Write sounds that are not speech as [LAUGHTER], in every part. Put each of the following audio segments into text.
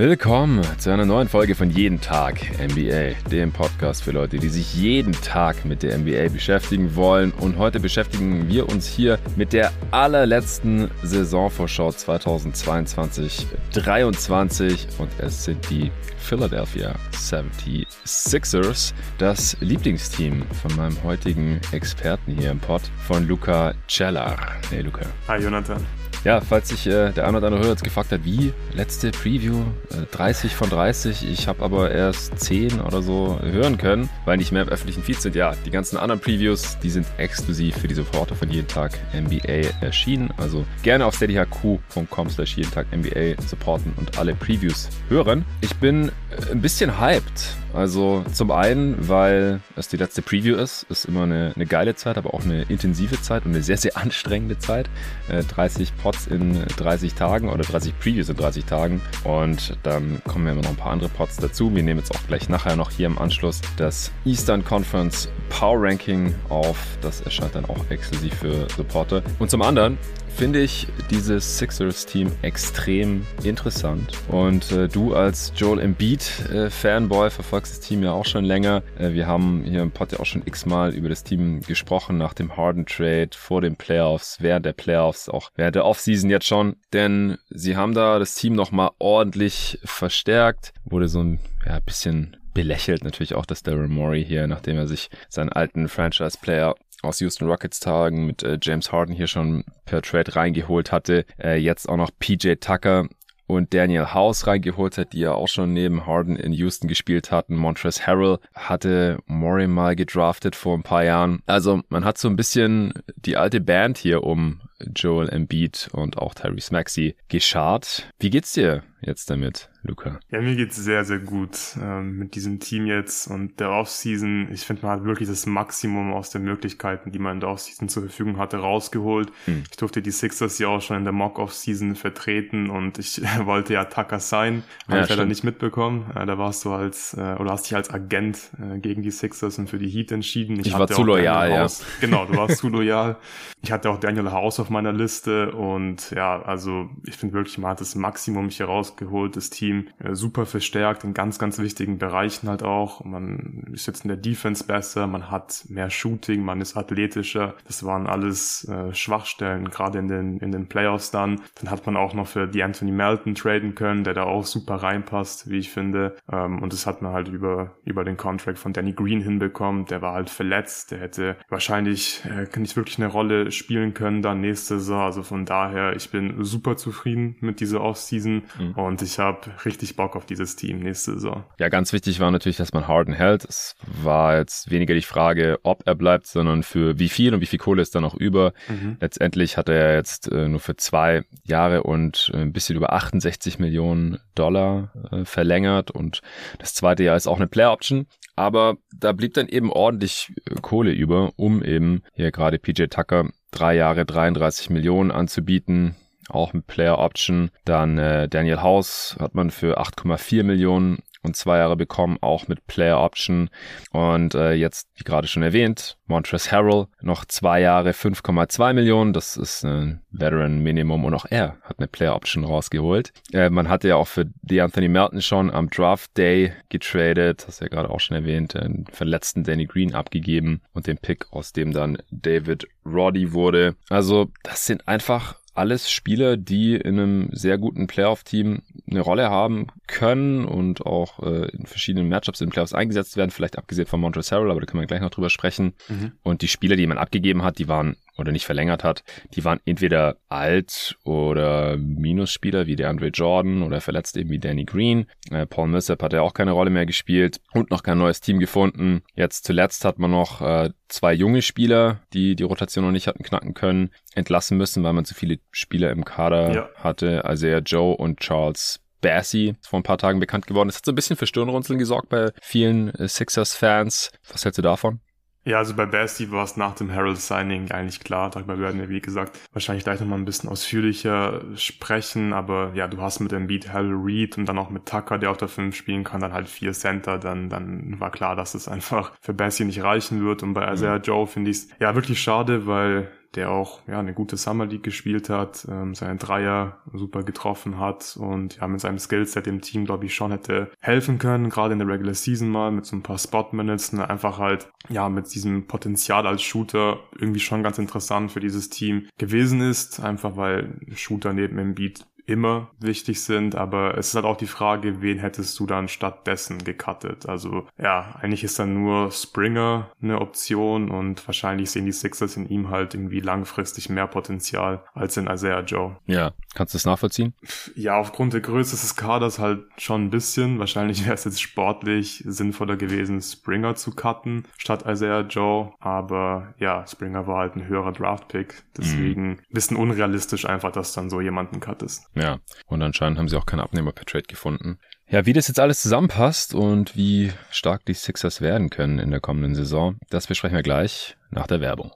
Willkommen zu einer neuen Folge von Jeden Tag NBA, dem Podcast für Leute, die sich jeden Tag mit der NBA beschäftigen wollen. Und heute beschäftigen wir uns hier mit der allerletzten Saisonvorschau 2022-23 und es sind die Philadelphia 76ers, das Lieblingsteam von meinem heutigen Experten hier im Pod, von Luca Cellar. Hey Luca. Hi Jonathan. Ja, falls sich äh, der ein oder andere Hörer jetzt gefragt hat, wie letzte Preview äh, 30 von 30, ich habe aber erst 10 oder so hören können, weil nicht mehr im öffentlichen Feed sind. Ja, die ganzen anderen Previews, die sind exklusiv für die Supporter von jeden Tag NBA erschienen. Also gerne auf steadyhq.com slash jeden Tag NBA supporten und alle Previews hören. Ich bin äh, ein bisschen hyped. Also zum einen, weil es die letzte Preview ist, ist immer eine, eine geile Zeit, aber auch eine intensive Zeit und eine sehr, sehr anstrengende Zeit. Äh, 30 Pods in 30 Tagen oder 30 Previews in 30 Tagen und dann kommen ja immer noch ein paar andere Pods dazu. Wir nehmen jetzt auch gleich nachher noch hier im Anschluss das Eastern Conference Power Ranking auf. Das erscheint dann auch exklusiv für Supporter. Und zum anderen finde ich dieses Sixers-Team extrem interessant. Und äh, du als Joel Embiid-Fanboy äh, verfolgst das Team ja auch schon länger. Äh, wir haben hier im Pod ja auch schon x-mal über das Team gesprochen, nach dem Harden-Trade, vor den Playoffs, während der Playoffs, auch während der Offseason jetzt schon. Denn sie haben da das Team nochmal ordentlich verstärkt. Wurde so ein ja, bisschen belächelt natürlich auch, dass Daryl Morey hier, nachdem er sich seinen alten Franchise-Player aus Houston Rockets Tagen mit äh, James Harden hier schon per Trade reingeholt hatte, äh, jetzt auch noch PJ Tucker und Daniel House reingeholt hat, die ja auch schon neben Harden in Houston gespielt hatten. Montrezl Harrell hatte Murray mal gedraftet vor ein paar Jahren. Also man hat so ein bisschen die alte Band hier um Joel Embiid und auch Tyrese Maxey geschart. Wie geht's dir jetzt damit? Luca? Ja, mir geht's sehr, sehr gut ähm, mit diesem Team jetzt und der Offseason. Ich finde, man hat wirklich das Maximum aus den Möglichkeiten, die man in der Offseason zur Verfügung hatte, rausgeholt. Hm. Ich durfte die Sixers ja auch schon in der Mock-Offseason vertreten und ich [LAUGHS] wollte ja Tucker sein, habe ja, ich leider nicht mitbekommen. Äh, da warst du als, äh, oder hast dich als Agent äh, gegen die Sixers und für die Heat entschieden. Ich, ich war zu loyal, ja. House. Genau, du warst zu loyal. Ich hatte auch Daniel House auf meiner Liste und ja, also ich finde wirklich, man hat das Maximum hier rausgeholt, das Team äh, super verstärkt in ganz, ganz wichtigen Bereichen halt auch. Man ist jetzt in der Defense besser, man hat mehr Shooting, man ist athletischer. Das waren alles äh, Schwachstellen, gerade in den, in den Playoffs dann. Dann hat man auch noch für die Anthony Melton traden können, der da auch super reinpasst, wie ich finde. Ähm, und das hat man halt über, über den Contract von Danny Green hinbekommen. Der war halt verletzt, der hätte wahrscheinlich äh, nicht wirklich eine Rolle spielen können dann nächste Saison. Also von daher, ich bin super zufrieden mit dieser Offseason mhm. und ich habe richtig Bock auf dieses Team nächste Saison. Ja, ganz wichtig war natürlich, dass man Harden hält. Es war jetzt weniger die Frage, ob er bleibt, sondern für wie viel und wie viel Kohle ist da noch über. Mhm. Letztendlich hat er jetzt äh, nur für zwei Jahre und äh, ein bisschen über 68 Millionen Dollar äh, verlängert und das zweite Jahr ist auch eine Player Option. Aber da blieb dann eben ordentlich Kohle über, um eben hier gerade PJ Tucker drei Jahre 33 Millionen anzubieten auch mit Player Option. Dann äh, Daniel House hat man für 8,4 Millionen und zwei Jahre bekommen, auch mit Player Option. Und äh, jetzt, wie gerade schon erwähnt, Montrezl Harrell noch zwei Jahre 5,2 Millionen. Das ist ein Veteran Minimum und auch er hat eine Player Option rausgeholt. Äh, man hatte ja auch für die Anthony Melton schon am Draft Day getradet, das ja gerade auch schon erwähnt, den verletzten Danny Green abgegeben und den Pick, aus dem dann David Roddy wurde. Also das sind einfach alles Spieler, die in einem sehr guten Playoff-Team eine Rolle haben können und auch äh, in verschiedenen Matchups in den Playoffs eingesetzt werden, vielleicht abgesehen von Montrezl Harrell, aber da können wir gleich noch drüber sprechen. Mhm. Und die Spieler, die man abgegeben hat, die waren oder nicht verlängert hat, die waren entweder alt oder Minusspieler wie der Andre Jordan oder verletzt eben wie Danny Green. Äh, Paul Millsap hat ja auch keine Rolle mehr gespielt und noch kein neues Team gefunden. Jetzt zuletzt hat man noch äh, zwei junge Spieler, die die Rotation noch nicht hatten knacken können, entlassen müssen, weil man zu viele Spieler im Kader ja. hatte. Isaiah Joe und Charles Bassey vor ein paar Tagen bekannt geworden. Das hat so ein bisschen für Stirnrunzeln gesorgt bei vielen äh, Sixers-Fans. Was hältst du davon? Ja, also bei Basti war es nach dem Herald-Signing eigentlich klar. Darüber werden wir, wie gesagt, wahrscheinlich gleich nochmal ein bisschen ausführlicher sprechen. Aber ja, du hast mit dem Beat Hal Reed und dann auch mit Tucker, der auf der 5 spielen kann, dann halt vier Center. Dann, dann war klar, dass es einfach für Basti nicht reichen wird. Und bei Isaiah mhm. Joe finde ich es ja wirklich schade, weil der auch ja eine gute Summer League gespielt hat, ähm, seine Dreier super getroffen hat und ja mit seinem Skillset dem Team glaube ich schon hätte helfen können, gerade in der Regular Season mal mit so ein paar Spot Minutes, ne, einfach halt ja mit diesem Potenzial als Shooter irgendwie schon ganz interessant für dieses Team gewesen ist, einfach weil Shooter neben Embiid immer wichtig sind, aber es ist halt auch die Frage, wen hättest du dann stattdessen gecuttet? Also ja, eigentlich ist dann nur Springer eine Option und wahrscheinlich sehen die Sixers in ihm halt irgendwie langfristig mehr Potenzial als in Isaiah Joe. Ja, kannst du das nachvollziehen? Ja, aufgrund der Größe des Kaders halt schon ein bisschen. Wahrscheinlich wäre es jetzt sportlich sinnvoller gewesen, Springer zu cutten statt Isaiah Joe, aber ja, Springer war halt ein höherer Draftpick, deswegen mhm. bisschen unrealistisch einfach, dass dann so jemanden cuttest. Ja, und anscheinend haben sie auch keinen Abnehmer per Trade gefunden. Ja, wie das jetzt alles zusammenpasst und wie stark die Sixers werden können in der kommenden Saison, das besprechen wir gleich nach der Werbung.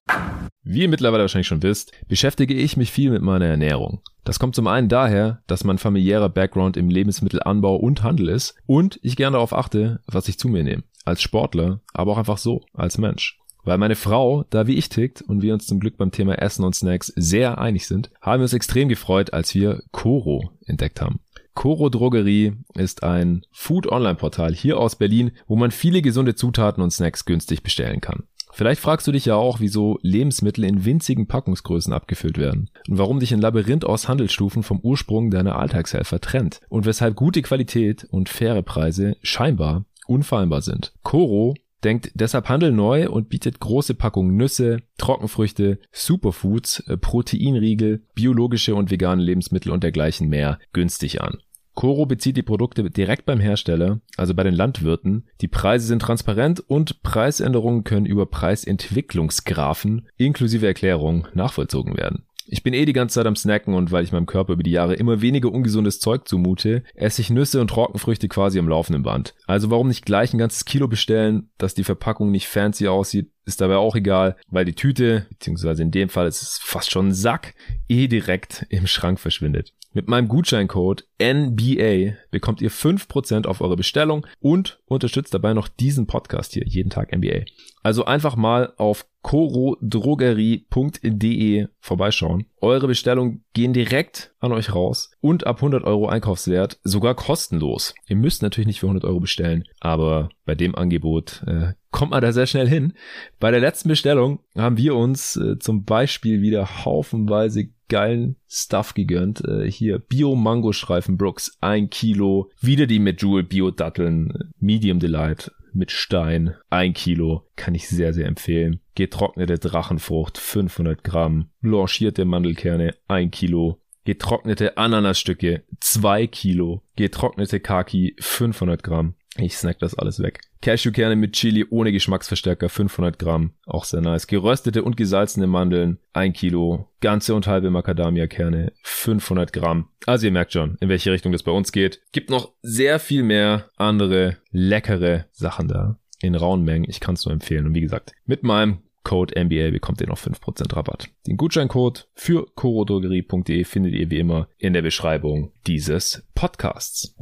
Wie ihr mittlerweile wahrscheinlich schon wisst, beschäftige ich mich viel mit meiner Ernährung. Das kommt zum einen daher, dass mein familiärer Background im Lebensmittelanbau und Handel ist und ich gern darauf achte, was ich zu mir nehme. Als Sportler, aber auch einfach so, als Mensch. Weil meine Frau da wie ich tickt und wir uns zum Glück beim Thema Essen und Snacks sehr einig sind, haben wir uns extrem gefreut, als wir Coro entdeckt haben. Coro Drogerie ist ein Food-Online-Portal hier aus Berlin, wo man viele gesunde Zutaten und Snacks günstig bestellen kann. Vielleicht fragst du dich ja auch, wieso Lebensmittel in winzigen Packungsgrößen abgefüllt werden und warum dich ein Labyrinth aus Handelsstufen vom Ursprung deiner Alltagshelfer trennt und weshalb gute Qualität und faire Preise scheinbar unfehlbar sind. Coro denkt deshalb Handel neu und bietet große Packungen Nüsse, Trockenfrüchte, Superfoods, äh, Proteinriegel, biologische und vegane Lebensmittel und dergleichen mehr günstig an. Coro bezieht die Produkte direkt beim Hersteller, also bei den Landwirten. Die Preise sind transparent und Preisänderungen können über Preisentwicklungsgraphen inklusive Erklärung nachvollzogen werden. Ich bin eh die ganze Zeit am Snacken und weil ich meinem Körper über die Jahre immer weniger ungesundes Zeug zumute, esse ich Nüsse und Trockenfrüchte quasi am laufenden Band. Also warum nicht gleich ein ganzes Kilo bestellen, dass die Verpackung nicht fancy aussieht, ist dabei auch egal, weil die Tüte, beziehungsweise in dem Fall ist es fast schon ein Sack, eh direkt im Schrank verschwindet. Mit meinem Gutscheincode NBA bekommt ihr 5% auf eure Bestellung und unterstützt dabei noch diesen Podcast hier, jeden Tag NBA. Also einfach mal auf corodrogerie.de vorbeischauen. Eure Bestellungen gehen direkt an euch raus und ab 100 Euro Einkaufswert sogar kostenlos. Ihr müsst natürlich nicht für 100 Euro bestellen, aber bei dem Angebot äh, kommt man da sehr schnell hin. Bei der letzten Bestellung haben wir uns äh, zum Beispiel wieder haufenweise geilen Stuff gegönnt. Äh, hier Bio-Mango-Streifen Brooks, ein Kilo. Wieder die mit Jewel Bio-Datteln, Medium Delight mit Stein, ein Kilo. Kann ich sehr, sehr empfehlen. Getrocknete Drachenfrucht, 500 Gramm. Blanchierte Mandelkerne, ein Kilo. Getrocknete Ananasstücke, zwei Kilo. Getrocknete Kaki, 500 Gramm. Ich snack das alles weg. Cashewkerne mit Chili ohne Geschmacksverstärker 500 Gramm, auch sehr nice. Geröstete und gesalzene Mandeln 1 Kilo. Ganze und halbe Macadamia-Kerne 500 Gramm. Also ihr merkt schon, in welche Richtung das bei uns geht. Gibt noch sehr viel mehr andere leckere Sachen da in rauen Mengen. Ich kann es nur empfehlen. Und wie gesagt, mit meinem Code NBA bekommt ihr noch 5% Rabatt. Den Gutscheincode für corodrogerie.de findet ihr wie immer in der Beschreibung dieses Podcasts.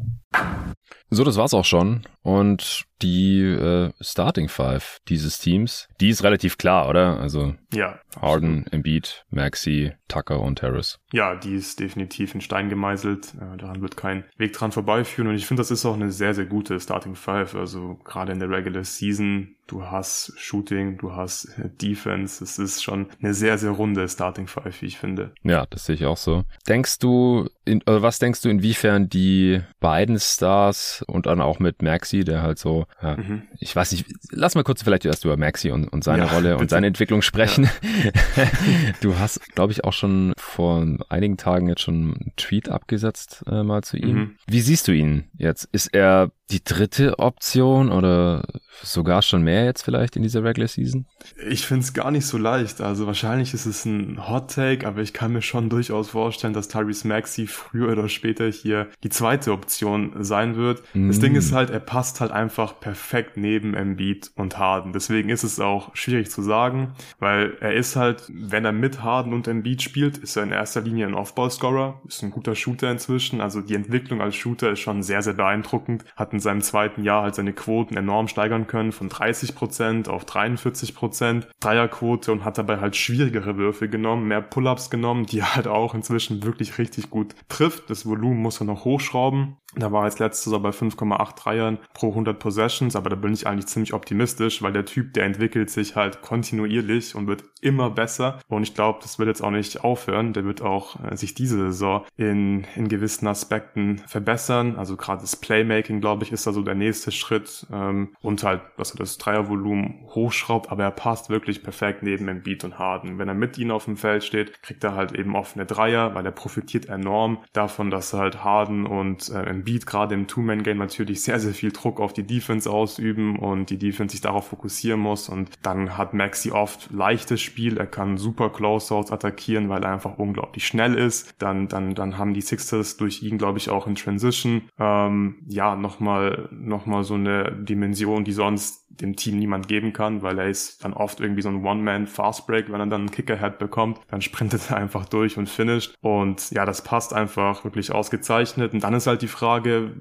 So, das war's auch schon. Und die äh, Starting Five dieses Teams, die ist relativ klar, oder? Also ja, Harden, Embiid, Maxi, Tucker und Harris. Ja, die ist definitiv in Stein gemeißelt. Äh, daran wird kein Weg dran vorbeiführen. Und ich finde, das ist auch eine sehr, sehr gute Starting Five. Also gerade in der Regular Season, du hast Shooting, du hast Defense. Es ist schon eine sehr, sehr runde Starting Five, wie ich finde. Ja, das sehe ich auch so. Denkst du, in, oder was denkst du, inwiefern die beiden Stars und dann auch mit Maxi, der halt so, ja, mhm. ich weiß nicht, lass mal kurz vielleicht erst über Maxi und, und seine ja, Rolle bitte. und seine Entwicklung sprechen. Ja. [LAUGHS] du hast, glaube ich, auch schon vor einigen Tagen jetzt schon einen Tweet abgesetzt äh, mal zu ihm. Mhm. Wie siehst du ihn jetzt? Ist er die dritte Option oder sogar schon mehr jetzt vielleicht in dieser Regular Season? Ich finde es gar nicht so leicht. Also wahrscheinlich ist es ein Hot Take, aber ich kann mir schon durchaus vorstellen, dass Tyrese Maxi früher oder später hier die zweite Option sein wird. Mm. Das Ding ist halt, er passt passt halt einfach perfekt neben Embiid und Harden. Deswegen ist es auch schwierig zu sagen, weil er ist halt, wenn er mit Harden und Embiid spielt, ist er in erster Linie ein Off-Ball-Scorer, ist ein guter Shooter inzwischen. Also die Entwicklung als Shooter ist schon sehr, sehr beeindruckend. Hat in seinem zweiten Jahr halt seine Quoten enorm steigern können, von 30% auf 43% Dreierquote und hat dabei halt schwierigere Würfe genommen, mehr Pull-Ups genommen, die er halt auch inzwischen wirklich richtig gut trifft. Das Volumen muss er noch hochschrauben. Da war jetzt letztes Jahr bei 5,8 Dreiern pro 100 Possessions, aber da bin ich eigentlich ziemlich optimistisch, weil der Typ, der entwickelt sich halt kontinuierlich und wird immer besser. Und ich glaube, das wird jetzt auch nicht aufhören. Der wird auch äh, sich diese Saison in, in gewissen Aspekten verbessern. Also gerade das Playmaking, glaube ich, ist da so der nächste Schritt. Ähm, und halt, dass er das Dreiervolumen hochschraubt, aber er passt wirklich perfekt neben Embiid und Harden. Wenn er mit ihnen auf dem Feld steht, kriegt er halt eben offene Dreier, weil er profitiert enorm davon, dass halt Harden und äh, Embiid gerade im Two-Man-Game natürlich sehr, sehr viel Druck auf die Defense ausüben und die Defense sich darauf fokussieren muss und dann hat Maxi oft leichtes Spiel, er kann super Closeouts attackieren, weil er einfach unglaublich schnell ist. Dann, dann, dann haben die Sixers durch ihn, glaube ich, auch in Transition ähm, ja nochmal noch mal so eine Dimension, die sonst dem Team niemand geben kann, weil er ist dann oft irgendwie so ein One-Man-Fast-Break, wenn er dann einen Kicker-Head bekommt, dann sprintet er einfach durch und finisht. Und ja, das passt einfach wirklich ausgezeichnet. Und dann ist halt die Frage,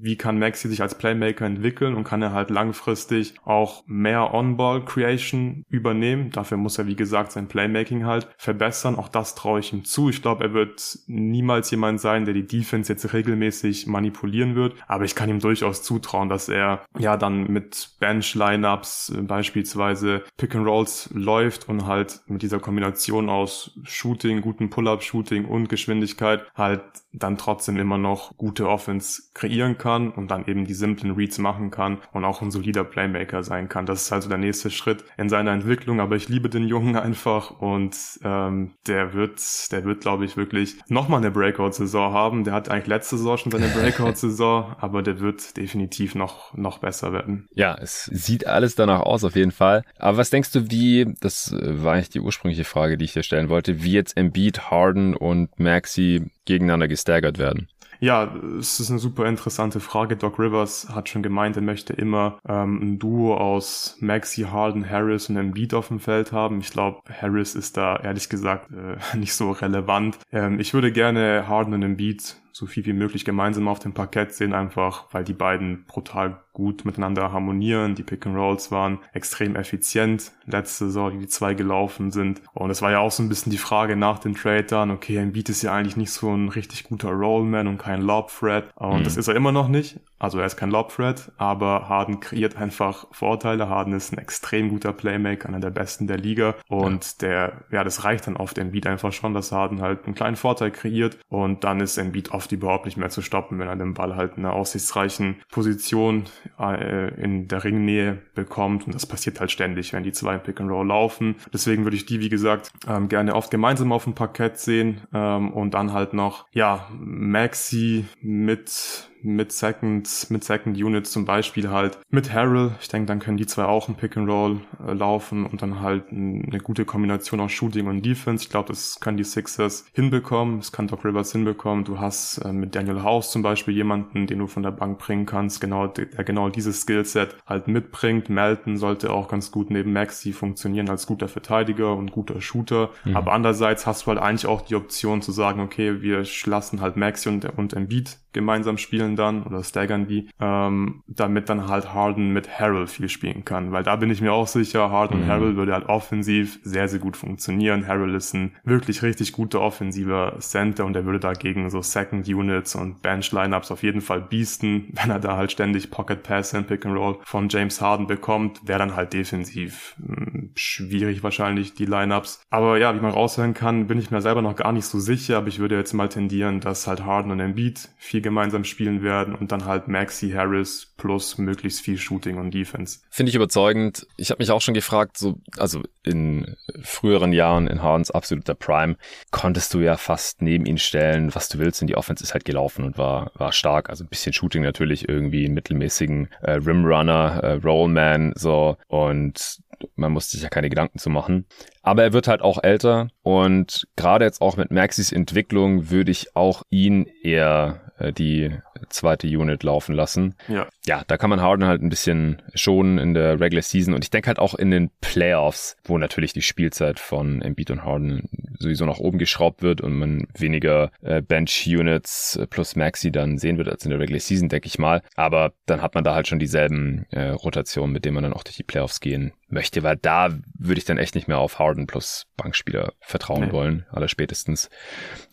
wie kann Maxi sich als Playmaker entwickeln und kann er halt langfristig auch mehr On-Ball-Creation übernehmen. Dafür muss er, wie gesagt, sein Playmaking halt verbessern. Auch das traue ich ihm zu. Ich glaube, er wird niemals jemand sein, der die Defense jetzt regelmäßig manipulieren wird. Aber ich kann ihm durchaus zutrauen, dass er ja dann mit Bench-Lineups äh, beispielsweise Pick-and-Rolls läuft und halt mit dieser Kombination aus Shooting, guten Pull-Up-Shooting und Geschwindigkeit halt dann trotzdem immer noch gute Offense kreieren kann und dann eben die simplen Reads machen kann und auch ein solider Playmaker sein kann. Das ist also der nächste Schritt in seiner Entwicklung, aber ich liebe den Jungen [LAUGHS] einfach und ähm, der wird, der wird, glaube ich, wirklich nochmal eine Breakout-Saison haben. Der hat eigentlich letzte Saison schon seine [LAUGHS] Breakout-Saison, aber der wird definitiv noch, noch besser werden. Ja, es sieht alles danach aus, auf jeden Fall. Aber was denkst du, wie, das war eigentlich die ursprüngliche Frage, die ich dir stellen wollte, wie jetzt Embiid, Harden und Maxi gegeneinander gestaggert werden? Ja, es ist eine super interessante Frage. Doc Rivers hat schon gemeint, er möchte immer ähm, ein Duo aus Maxi, Harden, Harris und Embiid auf dem Feld haben. Ich glaube, Harris ist da ehrlich gesagt äh, [LAUGHS] nicht so relevant. Ähm, ich würde gerne Harden und Embiid so viel wie möglich gemeinsam auf dem Parkett sehen, einfach weil die beiden brutal gut miteinander harmonieren. Die Pick and Rolls waren extrem effizient letzte Saison, die, die zwei gelaufen sind. Und es war ja auch so ein bisschen die Frage nach den Trade dann, okay, Embiid ist ja eigentlich nicht so ein richtig guter Rollman und kein Lob Threat. Und mhm. das ist er immer noch nicht. Also er ist kein Lob Threat, aber Harden kreiert einfach Vorteile. Harden ist ein extrem guter Playmaker, einer der besten der Liga. Und ja. der, ja, das reicht dann oft Embiid einfach schon, dass Harden halt einen kleinen Vorteil kreiert. Und dann ist Embiid oft überhaupt nicht mehr zu stoppen, wenn er den Ball halt in einer aussichtsreichen Position äh, in der Ringnähe bekommt. Und das passiert halt ständig, wenn die zwei im Pick and Roll laufen. Deswegen würde ich die, wie gesagt, ähm, gerne oft gemeinsam auf dem Parkett sehen. Ähm, und dann halt noch, ja, Maxi mit mit Second, mit Second Units zum Beispiel halt mit Harrell. Ich denke, dann können die zwei auch ein Pick and Roll äh, laufen und dann halt eine gute Kombination aus Shooting und Defense. Ich glaube, das können die Sixers hinbekommen. Das kann Doc Rivers hinbekommen. Du hast äh, mit Daniel House zum Beispiel jemanden, den du von der Bank bringen kannst, genau, der genau dieses Skillset halt mitbringt. Melton sollte auch ganz gut neben Maxi funktionieren als guter Verteidiger und guter Shooter. Mhm. Aber andererseits hast du halt eigentlich auch die Option zu sagen, okay, wir lassen halt Maxi und, und Embiid gemeinsam spielen dann oder staggern die, ähm, damit dann halt Harden mit Harrell viel spielen kann. Weil da bin ich mir auch sicher, Harden mhm. und Harrell würde halt offensiv sehr, sehr gut funktionieren. Harrell ist ein wirklich richtig guter offensiver Center und er würde dagegen so Second Units und Bench Lineups auf jeden Fall beasten, [LAUGHS] wenn er da halt ständig Pocket Pass und Pick and Roll von James Harden bekommt, wäre dann halt defensiv mh, hm, schwierig wahrscheinlich die Lineups. Aber ja, wie man raushören kann, bin ich mir selber noch gar nicht so sicher, aber ich würde jetzt mal tendieren, dass halt Harden und Embiid viel gemeinsam spielen werden und dann halt Maxi Harris plus möglichst viel Shooting und Defense. Finde ich überzeugend. Ich habe mich auch schon gefragt, so also in früheren Jahren in Hardens absoluter Prime konntest du ja fast neben ihn stellen, was du willst, und die Offense ist halt gelaufen und war war stark. Also ein bisschen Shooting natürlich irgendwie einen mittelmäßigen äh, Rimrunner, äh, Rollman so und man muss sich ja keine Gedanken zu machen. Aber er wird halt auch älter und gerade jetzt auch mit Maxis Entwicklung würde ich auch ihn eher äh, die zweite Unit laufen lassen. Ja. Ja, da kann man Harden halt ein bisschen schonen in der Regular Season und ich denke halt auch in den Playoffs, wo natürlich die Spielzeit von Embiid und Harden sowieso nach oben geschraubt wird und man weniger äh, Bench-Units plus Maxi dann sehen wird als in der Regular Season, denke ich mal. Aber dann hat man da halt schon dieselben äh, Rotationen, mit denen man dann auch durch die Playoffs gehen möchte, weil da würde ich dann echt nicht mehr auf Harden plus Bankspieler vertrauen nee. wollen, aller spätestens.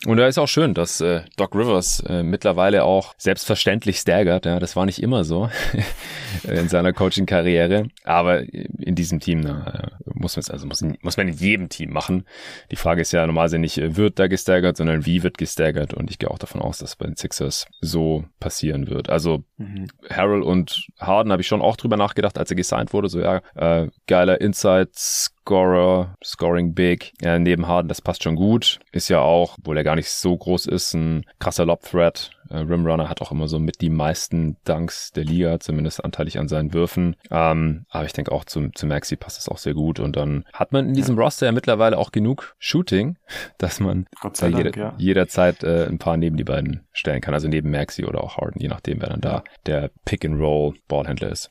Und da ist auch schön, dass äh, Doc Rivers äh, mittlerweile auch selbstverständlich staggert. Ja, das war nicht immer so [LAUGHS] in seiner Coaching-Karriere, aber in diesem Team na, muss man es also muss, muss man in jedem Team machen. Die Frage ist ja normalerweise nicht, äh, wird da gestaggert, sondern wie wird gestaggert. Und ich gehe auch davon aus, dass bei den Sixers so passieren wird. Also mhm. Harrell und Harden habe ich schon auch drüber nachgedacht, als er gesigned wurde. So ja, äh, geiler Inside Scorer, Scoring Big. Ja, neben Harden, das passt schon gut. Ist ja auch, obwohl er gar nicht so groß ist, ein krasser Lob-Threat. Äh, Rimrunner hat auch immer so mit die meisten Dunks der Liga, zumindest anteilig an seinen Würfen. Ähm, aber ich denke auch zu, zu Maxi passt das auch sehr gut. Und dann hat man in diesem ja. Roster ja mittlerweile auch genug Shooting, [LAUGHS] dass man Dank, jeder, ja. jederzeit äh, ein paar neben die beiden stellen kann. Also neben Maxi oder auch Harden, je nachdem, wer dann da der Pick-and-Roll-Ballhändler ist.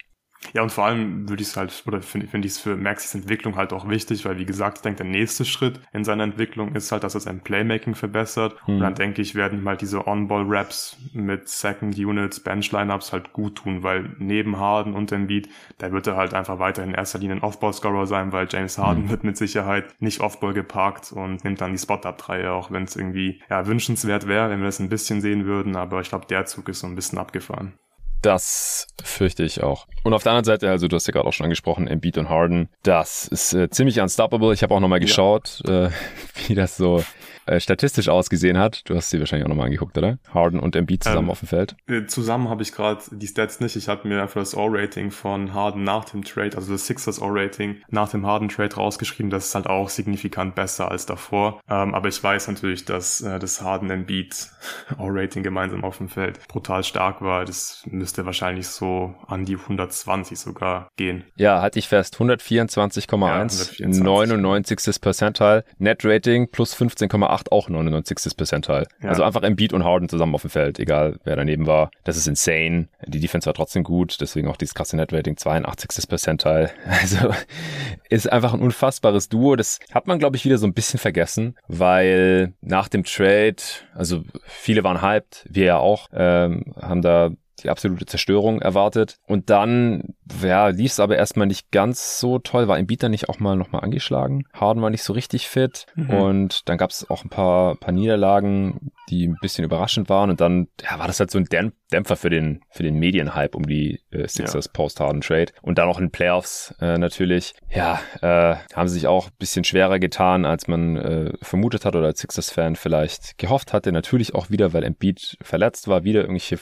Ja, und vor allem würde ich es halt, oder finde find ich es für Maxis Entwicklung halt auch wichtig, weil wie gesagt, ich denke, der nächste Schritt in seiner Entwicklung ist halt, dass er sein Playmaking verbessert. Hm. Und dann denke ich, werden ihm halt diese On-Ball-Raps mit Second Units, Bench-Lineups halt gut tun, weil neben Harden und Embiid, da wird er halt einfach weiter in erster Linie ein Off-Ball-Scorer sein, weil James Harden hm. wird mit Sicherheit nicht Off-Ball geparkt und nimmt dann die Spot-Up-Dreier, auch wenn es irgendwie ja, wünschenswert wäre, wenn wir das ein bisschen sehen würden. Aber ich glaube, der Zug ist so ein bisschen abgefahren. Das fürchte ich auch. Und auf der anderen Seite, also du hast ja gerade auch schon angesprochen, Embiid und Harden, das ist äh, ziemlich unstoppable. Ich habe auch nochmal geschaut, ja. äh, [LAUGHS] wie das so äh, statistisch ausgesehen hat. Du hast sie wahrscheinlich auch nochmal angeguckt, oder? Harden und Embiid zusammen ähm, auf dem Feld. Äh, zusammen habe ich gerade die Stats nicht. Ich habe mir einfach das All-Rating von Harden nach dem Trade, also das Sixers All-Rating nach dem Harden-Trade rausgeschrieben. Das ist halt auch signifikant besser als davor. Ähm, aber ich weiß natürlich, dass äh, das Harden-Embiid [LAUGHS] All-Rating gemeinsam auf dem Feld brutal stark war. Das müsste wahrscheinlich so an die 120 sogar gehen. Ja, hatte ich fest. 124,1, ja, 99. Percentile. Net-Rating plus 15,8 8 auch 99. Percentile. Ja. Also einfach Embiid und Harden zusammen auf dem Feld, egal wer daneben war. Das ist insane. Die Defense war trotzdem gut, deswegen auch dieses krasse Net-Rating 82. Percentile. [LAUGHS] Also ist einfach ein unfassbares Duo. Das hat man, glaube ich, wieder so ein bisschen vergessen, weil nach dem Trade, also viele waren hyped, wir ja auch, ähm, haben da die absolute Zerstörung erwartet. Und dann, ja, lief es aber erstmal nicht ganz so toll. War Embiid dann nicht auch mal nochmal angeschlagen? Harden war nicht so richtig fit. Mhm. Und dann gab es auch ein paar, paar Niederlagen, die ein bisschen überraschend waren. Und dann ja, war das halt so ein Dämpfer für den, für den Medienhype um die äh, Sixers ja. Post-Harden-Trade. Und dann auch in Playoffs äh, natürlich. Ja, äh, haben sie sich auch ein bisschen schwerer getan, als man äh, vermutet hat oder als Sixers-Fan vielleicht gehofft hatte. Natürlich auch wieder, weil Embiid verletzt war, wieder irgendwelche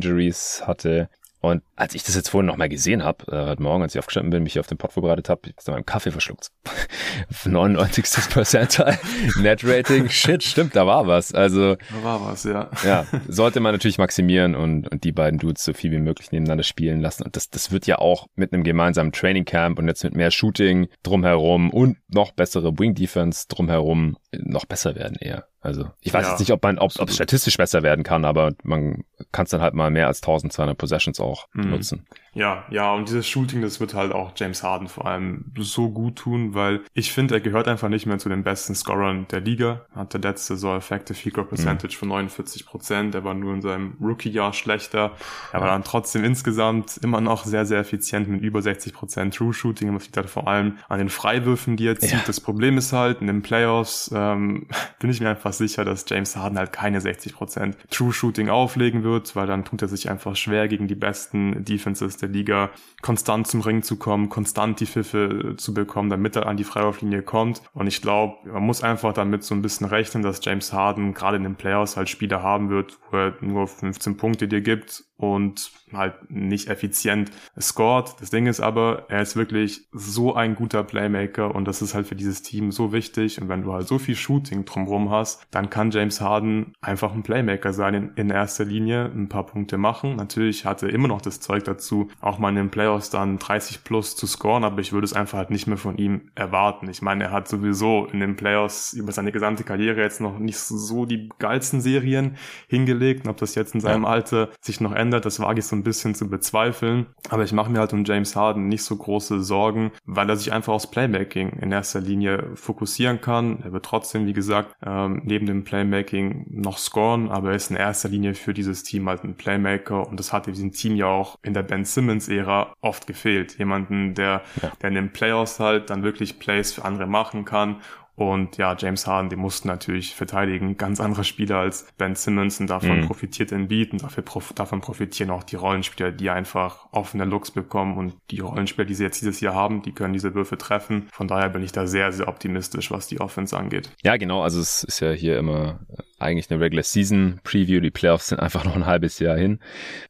Freak-Injuries hatte. Und als ich das jetzt vorhin nochmal gesehen habe, äh, heute Morgen, als ich aufgestanden bin, mich auf den Pod vorbereitet habe, ist meinem Kaffee verschluckt. [LAUGHS] 99. Percentile [LAUGHS] Net Rating. Shit, stimmt, da war was. Also. Da war was, ja. Ja, [LAUGHS] sollte man natürlich maximieren und, und die beiden Dudes so viel wie möglich nebeneinander spielen lassen. Und das, das wird ja auch mit einem gemeinsamen Training Camp und jetzt mit mehr Shooting drumherum und noch bessere Wing Defense drumherum noch besser werden eher. Also ich weiß ja, jetzt nicht, ob man, ob es statistisch besser werden kann, aber man kann es dann halt mal mehr als 1200 Possessions auch mhm. nutzen. Ja, ja, und dieses Shooting, das wird halt auch James Harden vor allem so gut tun, weil ich finde, er gehört einfach nicht mehr zu den besten Scorern der Liga. Hatte letzte Saison Effective Field Percentage mhm. von 49 Prozent. Er war nur in seinem Rookie-Jahr schlechter. Er war dann trotzdem insgesamt immer noch sehr, sehr effizient mit über 60 Prozent True Shooting. Man sieht halt vor allem an den Freiwürfen, die er zieht. Ja. Das Problem ist halt, in den Playoffs ähm, [LAUGHS] bin ich mir einfach sicher, dass James Harden halt keine 60 Prozent True Shooting auflegen wird, weil dann tut er sich einfach schwer gegen die besten Defenses der Liga konstant zum Ring zu kommen, konstant die Pfiffe zu bekommen, damit er an die Freiwurflinie kommt. Und ich glaube, man muss einfach damit so ein bisschen rechnen, dass James Harden gerade in den Playoffs halt Spieler haben wird, wo er nur 15 Punkte dir gibt und halt nicht effizient scored. Das Ding ist aber, er ist wirklich so ein guter Playmaker und das ist halt für dieses Team so wichtig. Und wenn du halt so viel Shooting drumherum hast, dann kann James Harden einfach ein Playmaker sein in, in erster Linie, ein paar Punkte machen. Natürlich hat er immer noch das Zeug dazu, auch mal in den Playoffs dann 30 plus zu scoren, aber ich würde es einfach halt nicht mehr von ihm erwarten. Ich meine, er hat sowieso in den Playoffs über seine gesamte Karriere jetzt noch nicht so die geilsten Serien hingelegt. Und ob das jetzt in seinem Alter sich noch ändert, das wage ich so ein bisschen zu bezweifeln. Aber ich mache mir halt um James Harden nicht so große Sorgen, weil er sich einfach aufs Playmaking in erster Linie fokussieren kann. Er wird trotzdem, wie gesagt, ähm, neben dem Playmaking noch scoren, aber er ist in erster Linie für dieses Team halt ein Playmaker und das hat diesem Team ja auch in der Ben Simmons-Ära oft gefehlt. Jemanden, der, ja. der in den Playoffs halt dann wirklich Plays für andere machen kann und ja, James Harden, die mussten natürlich verteidigen. Ganz andere Spieler als Ben Simmons und davon mhm. profitiert Embiid und dafür, davon profitieren auch die Rollenspieler, die einfach offene Looks bekommen und die Rollenspieler, die sie jetzt dieses Jahr haben, die können diese Würfe treffen. Von daher bin ich da sehr, sehr optimistisch, was die Offense angeht. Ja, genau. Also es ist ja hier immer eigentlich eine Regular Season Preview. Die Playoffs sind einfach [LAUGHS] noch ein halbes Jahr hin.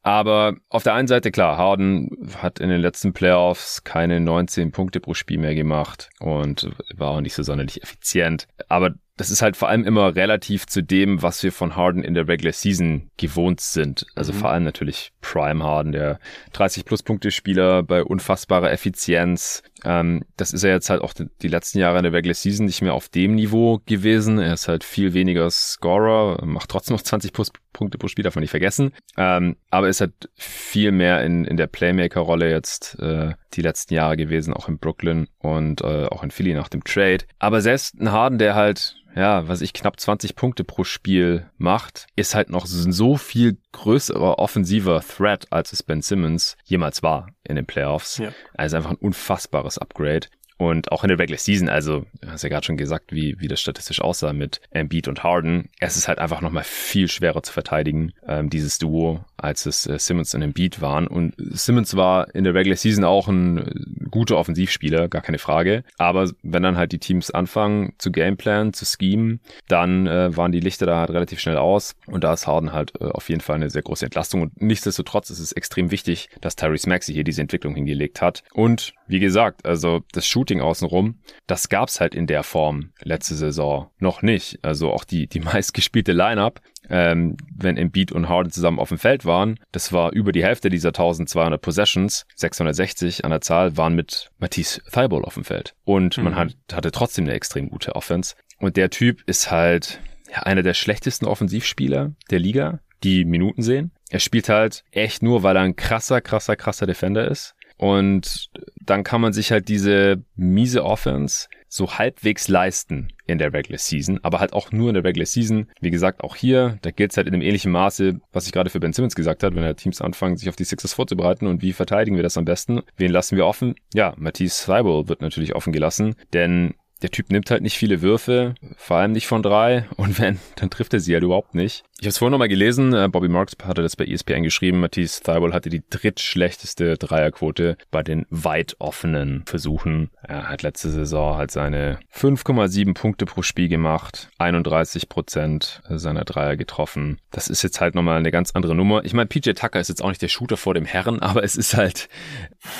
Aber auf der einen Seite, klar, Harden hat in den letzten Playoffs keine 19 Punkte pro Spiel mehr gemacht und war auch nicht so sonderlich effizient. Aber das ist halt vor allem immer relativ zu dem, was wir von Harden in der Regular Season gewohnt sind. Also mhm. vor allem natürlich Prime Harden, der 30 plus Punkte Spieler bei unfassbarer Effizienz. Ähm, das ist er jetzt halt auch die letzten Jahre in der Regular Season nicht mehr auf dem Niveau gewesen. Er ist halt viel weniger Scorer, macht trotzdem noch 20 plus Punkte pro Spiel, darf man nicht vergessen. Ähm, aber ist halt viel mehr in, in der Playmaker-Rolle jetzt äh, die letzten Jahre gewesen, auch in Brooklyn und äh, auch in Philly nach dem Trade. Aber selbst ein Harden, der halt ja, was ich knapp 20 Punkte pro Spiel macht, ist halt noch so viel größerer offensiver Threat, als es Ben Simmons jemals war in den Playoffs. Ja. Also einfach ein unfassbares Upgrade. Und auch in der Regular Season, also du hast ja gerade schon gesagt, wie, wie das statistisch aussah mit Embiid und Harden. Es ist halt einfach nochmal viel schwerer zu verteidigen, ähm, dieses Duo, als es äh, Simmons und Embiid waren. Und Simmons war in der Regular Season auch ein äh, guter Offensivspieler, gar keine Frage. Aber wenn dann halt die Teams anfangen zu Gameplan, zu schemen, dann äh, waren die Lichter da halt relativ schnell aus. Und da ist Harden halt äh, auf jeden Fall eine sehr große Entlastung. Und nichtsdestotrotz ist es extrem wichtig, dass Tyrese Maxey hier diese Entwicklung hingelegt hat. Und wie gesagt, also das Shoot Shooting außenrum, das gab's halt in der Form letzte Saison noch nicht. Also auch die, die [LAUGHS] meistgespielte Lineup, ähm, wenn Embiid und Harden zusammen auf dem Feld waren, das war über die Hälfte dieser 1200 Possessions, 660 an der Zahl, waren mit Matisse Thibault auf dem Feld. Und mhm. man hat, hatte trotzdem eine extrem gute Offense. Und der Typ ist halt ja, einer der schlechtesten Offensivspieler der Liga, die Minuten sehen. Er spielt halt echt nur, weil er ein krasser, krasser, krasser Defender ist. Und dann kann man sich halt diese miese Offense so halbwegs leisten in der Regular Season, aber halt auch nur in der Regular Season. Wie gesagt, auch hier, da gilt es halt in einem ähnlichen Maße, was ich gerade für Ben Simmons gesagt habe, wenn er Teams anfangen, sich auf die Sixers vorzubereiten und wie verteidigen wir das am besten? Wen lassen wir offen? Ja, Matisse Thibault wird natürlich offen gelassen, denn der Typ nimmt halt nicht viele Würfe, vor allem nicht von drei. Und wenn, dann trifft er sie halt überhaupt nicht. Ich habe es vorhin nochmal gelesen, äh, Bobby Marks hatte das bei ESPN geschrieben, Matisse Thibault hatte die drittschlechteste Dreierquote bei den weit offenen Versuchen. Er hat letzte Saison halt seine 5,7 Punkte pro Spiel gemacht, 31 Prozent seiner Dreier getroffen. Das ist jetzt halt nochmal eine ganz andere Nummer. Ich meine, PJ Tucker ist jetzt auch nicht der Shooter vor dem Herren, aber es ist halt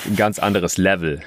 ein ganz anderes Level.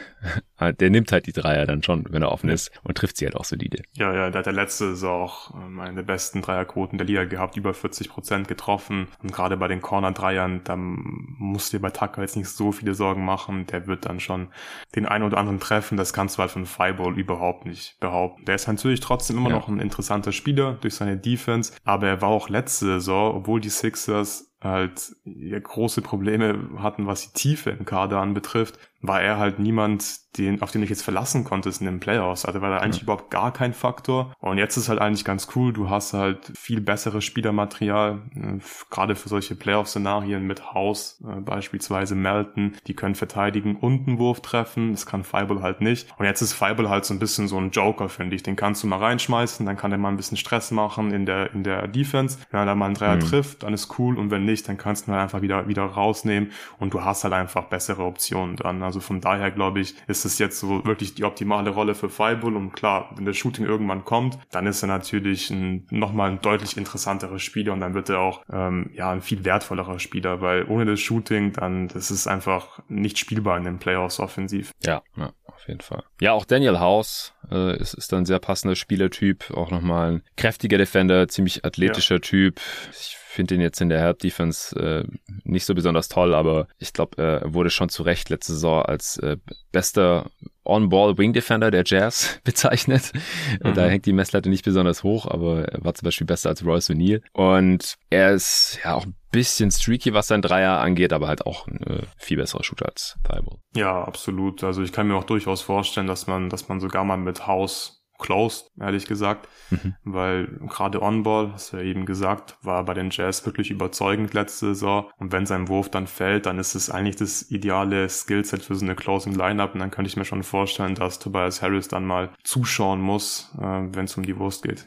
Der nimmt halt die Dreier dann schon, wenn er offen ist und trifft sie halt auch solide. Ja, ja, der hat der letzte Saison auch ähm, eine der besten Dreierquoten der Liga gehabt, über 40 Prozent getroffen. Und gerade bei den Corner-Dreiern, da musst du dir bei Tucker jetzt nicht so viele Sorgen machen. Der wird dann schon den einen oder anderen treffen. Das kannst du halt von Fireball überhaupt nicht behaupten. Der ist natürlich trotzdem immer ja. noch ein interessanter Spieler durch seine Defense, aber er war auch letzte Saison, obwohl die Sixers halt ja, große Probleme hatten, was die Tiefe im Kader anbetrifft, war er halt niemand, den, auf den ich jetzt verlassen konntest in den Playoffs. Also war da eigentlich ja. überhaupt gar kein Faktor. Und jetzt ist halt eigentlich ganz cool. Du hast halt viel besseres Spielermaterial, äh, gerade für solche Playoff-Szenarien mit Haus, äh, beispielsweise Melton, die können verteidigen und einen Wurf treffen. Das kann Feibel halt nicht. Und jetzt ist Feibel halt so ein bisschen so ein Joker, finde ich. Den kannst du mal reinschmeißen, dann kann er mal ein bisschen Stress machen in der, in der Defense. Wenn er da mal einen Dreier mhm. trifft, dann ist cool. Und wenn nicht, nicht, dann kannst du ihn halt einfach wieder, wieder rausnehmen und du hast halt einfach bessere Optionen dann. Also von daher glaube ich, ist es jetzt so wirklich die optimale Rolle für Fireball und klar, wenn das Shooting irgendwann kommt, dann ist er natürlich ein, nochmal ein deutlich interessanterer Spieler und dann wird er auch ähm, ja ein viel wertvollerer Spieler, weil ohne das Shooting dann das ist einfach nicht spielbar in den Playoffs offensiv. Ja, ja auf jeden Fall. Ja, auch Daniel House äh, ist, ist dann sehr passender Spielertyp, auch nochmal ein kräftiger Defender, ziemlich athletischer ja. Typ. Ich finde ihn jetzt in der Help Defense äh, nicht so besonders toll, aber ich glaube, er wurde schon zu Recht letzte Saison als äh, bester On-Ball Wing Defender der Jazz [LAUGHS] bezeichnet. Mhm. Da hängt die Messlatte nicht besonders hoch, aber er war zum Beispiel besser als Royce O'Neal. Und er ist ja auch ein bisschen streaky, was sein Dreier angeht, aber halt auch ein äh, viel besserer Shooter als Thibault. Ja, absolut. Also ich kann mir auch durchaus vorstellen, dass man, dass man sogar mal mit House closed, ehrlich gesagt, mhm. weil gerade On-Ball, hast du ja eben gesagt, war bei den Jazz wirklich überzeugend letzte Saison und wenn sein Wurf dann fällt, dann ist es eigentlich das ideale Skillset für so eine Closing Lineup und dann könnte ich mir schon vorstellen, dass Tobias Harris dann mal zuschauen muss, äh, wenn es um die Wurst geht.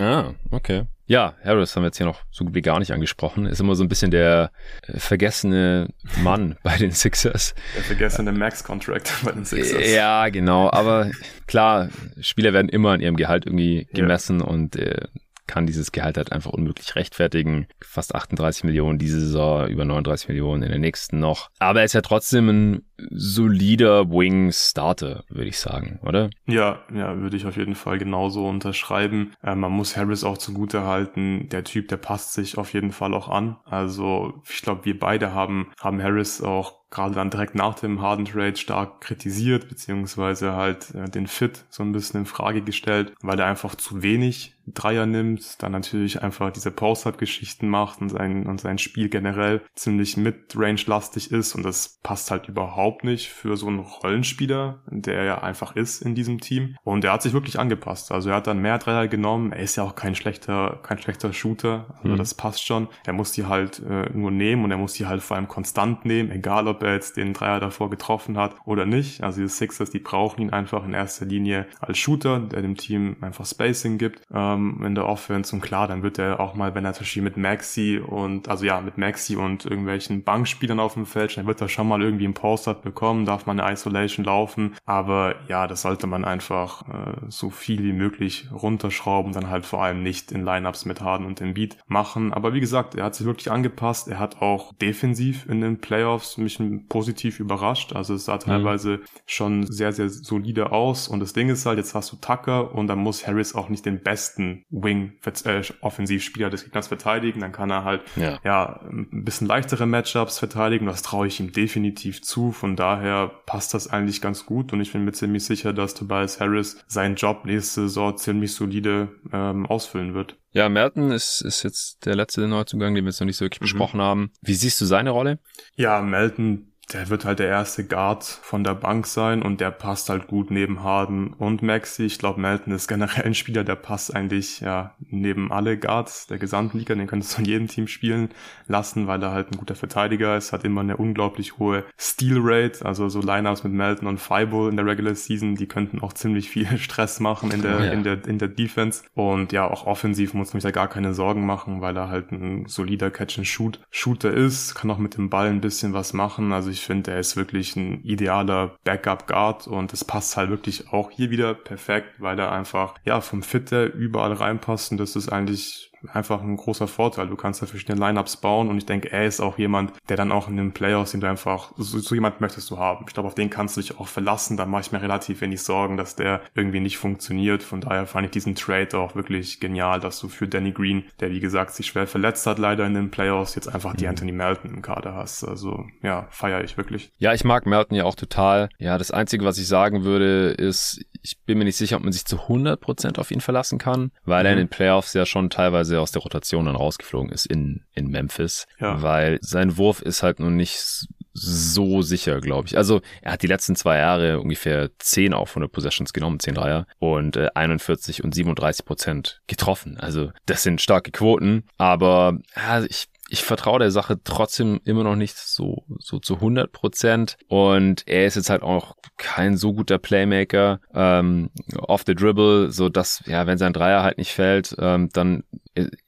Ah, okay. Ja, Harris haben wir jetzt hier noch so gut wie gar nicht angesprochen. Ist immer so ein bisschen der äh, vergessene Mann [LAUGHS] bei den Sixers. Der vergessene Max-Contract bei den Sixers. Ja, genau. Aber klar, Spieler werden immer an ihrem Gehalt irgendwie gemessen ja. und äh, kann dieses Gehalt halt einfach unmöglich rechtfertigen. Fast 38 Millionen diese Saison, über 39 Millionen in der nächsten noch. Aber er ist ja trotzdem ein solider Wing-Starter, würde ich sagen, oder? Ja, ja, würde ich auf jeden Fall genauso unterschreiben. Äh, man muss Harris auch zugute halten. Der Typ, der passt sich auf jeden Fall auch an. Also ich glaube, wir beide haben, haben Harris auch gerade dann direkt nach dem Harden Trade stark kritisiert, beziehungsweise halt äh, den Fit so ein bisschen in Frage gestellt, weil er einfach zu wenig Dreier nimmt, dann natürlich einfach diese Post-Up-Geschichten macht und sein, und sein Spiel generell ziemlich mid-range-lastig ist und das passt halt überhaupt nicht für so einen Rollenspieler, der ja einfach ist in diesem Team. Und er hat sich wirklich angepasst. Also er hat dann mehr Dreier genommen. Er ist ja auch kein schlechter, kein schlechter Shooter. Also mhm. das passt schon. Er muss die halt äh, nur nehmen und er muss die halt vor allem konstant nehmen, egal ob er jetzt den Dreier davor getroffen hat oder nicht. Also die Sixers, die brauchen ihn einfach in erster Linie als Shooter, der dem Team einfach Spacing gibt ähm, in der Offense. Und klar, dann wird er auch mal, wenn er zum Beispiel mit Maxi und, also ja, mit Maxi und irgendwelchen Bankspielern auf dem Feld, dann wird er schon mal irgendwie einen Post-Up bekommen, darf man eine Isolation laufen. Aber ja, das sollte man einfach äh, so viel wie möglich runterschrauben, dann halt vor allem nicht in Lineups mit Harden und dem Beat machen. Aber wie gesagt, er hat sich wirklich angepasst. Er hat auch defensiv in den Playoffs mich ein positiv überrascht. Also es sah mhm. teilweise mhm. schon sehr, sehr solide aus. Und das Ding ist halt, jetzt hast du Tucker und dann muss Harris auch nicht den besten Wing äh, Offensivspieler des Gegners verteidigen. Dann kann er halt ja, ja ein bisschen leichtere Matchups verteidigen. Das traue ich ihm definitiv zu. Von daher passt das eigentlich ganz gut. Und ich bin mir ziemlich sicher, dass Tobias Harris seinen Job nächste Saison ziemlich solide ähm, ausfüllen wird. Ja, Merton ist, ist jetzt der letzte Neuzugang, den wir jetzt noch nicht so wirklich mhm. besprochen haben. Wie siehst du seine Rolle? Ja, Melton der wird halt der erste Guard von der Bank sein und der passt halt gut neben Harden und Maxi. Ich glaube, Melton ist generell ein Spieler, der passt eigentlich ja neben alle Guards der gesamten Liga. Den könntest du in jedem Team spielen lassen, weil er halt ein guter Verteidiger ist, hat immer eine unglaublich hohe Steal Rate. Also so Lineups mit Melton und Fireball in der Regular Season, die könnten auch ziemlich viel [LAUGHS] Stress machen in der, oh ja. in der, in der Defense. Und ja, auch offensiv muss man sich da gar keine Sorgen machen, weil er halt ein solider Catch-and-Shoot-Shooter ist, kann auch mit dem Ball ein bisschen was machen. Also ich finde, er ist wirklich ein idealer Backup-Guard und es passt halt wirklich auch hier wieder perfekt, weil er einfach, ja, vom Fit her überall reinpasst und das ist eigentlich einfach ein großer Vorteil. Du kannst da verschiedene Lineups bauen und ich denke, er ist auch jemand, der dann auch in den Playoffs, den du einfach, so, so jemand möchtest du haben. Ich glaube, auf den kannst du dich auch verlassen. Da mache ich mir relativ wenig Sorgen, dass der irgendwie nicht funktioniert. Von daher fand ich diesen Trade auch wirklich genial, dass du für Danny Green, der wie gesagt sich schwer verletzt hat, leider in den Playoffs, jetzt einfach die mhm. Anthony Melton im Kader hast. Also ja, feiere ich wirklich. Ja, ich mag Melton ja auch total. Ja, das Einzige, was ich sagen würde, ist, ich bin mir nicht sicher, ob man sich zu 100% auf ihn verlassen kann, weil mhm. er in den Playoffs ja schon teilweise aus der Rotation dann rausgeflogen ist in, in Memphis, ja. weil sein Wurf ist halt nun nicht so sicher, glaube ich. Also er hat die letzten zwei Jahre ungefähr 10 auf 100 Possessions genommen, 10 Dreier und äh, 41 und 37 Prozent getroffen. Also das sind starke Quoten, aber ja, ich ich vertraue der Sache trotzdem immer noch nicht so, so zu 100 Prozent. Und er ist jetzt halt auch kein so guter Playmaker ähm, off the dribble, so dass, ja, wenn sein Dreier halt nicht fällt, ähm, dann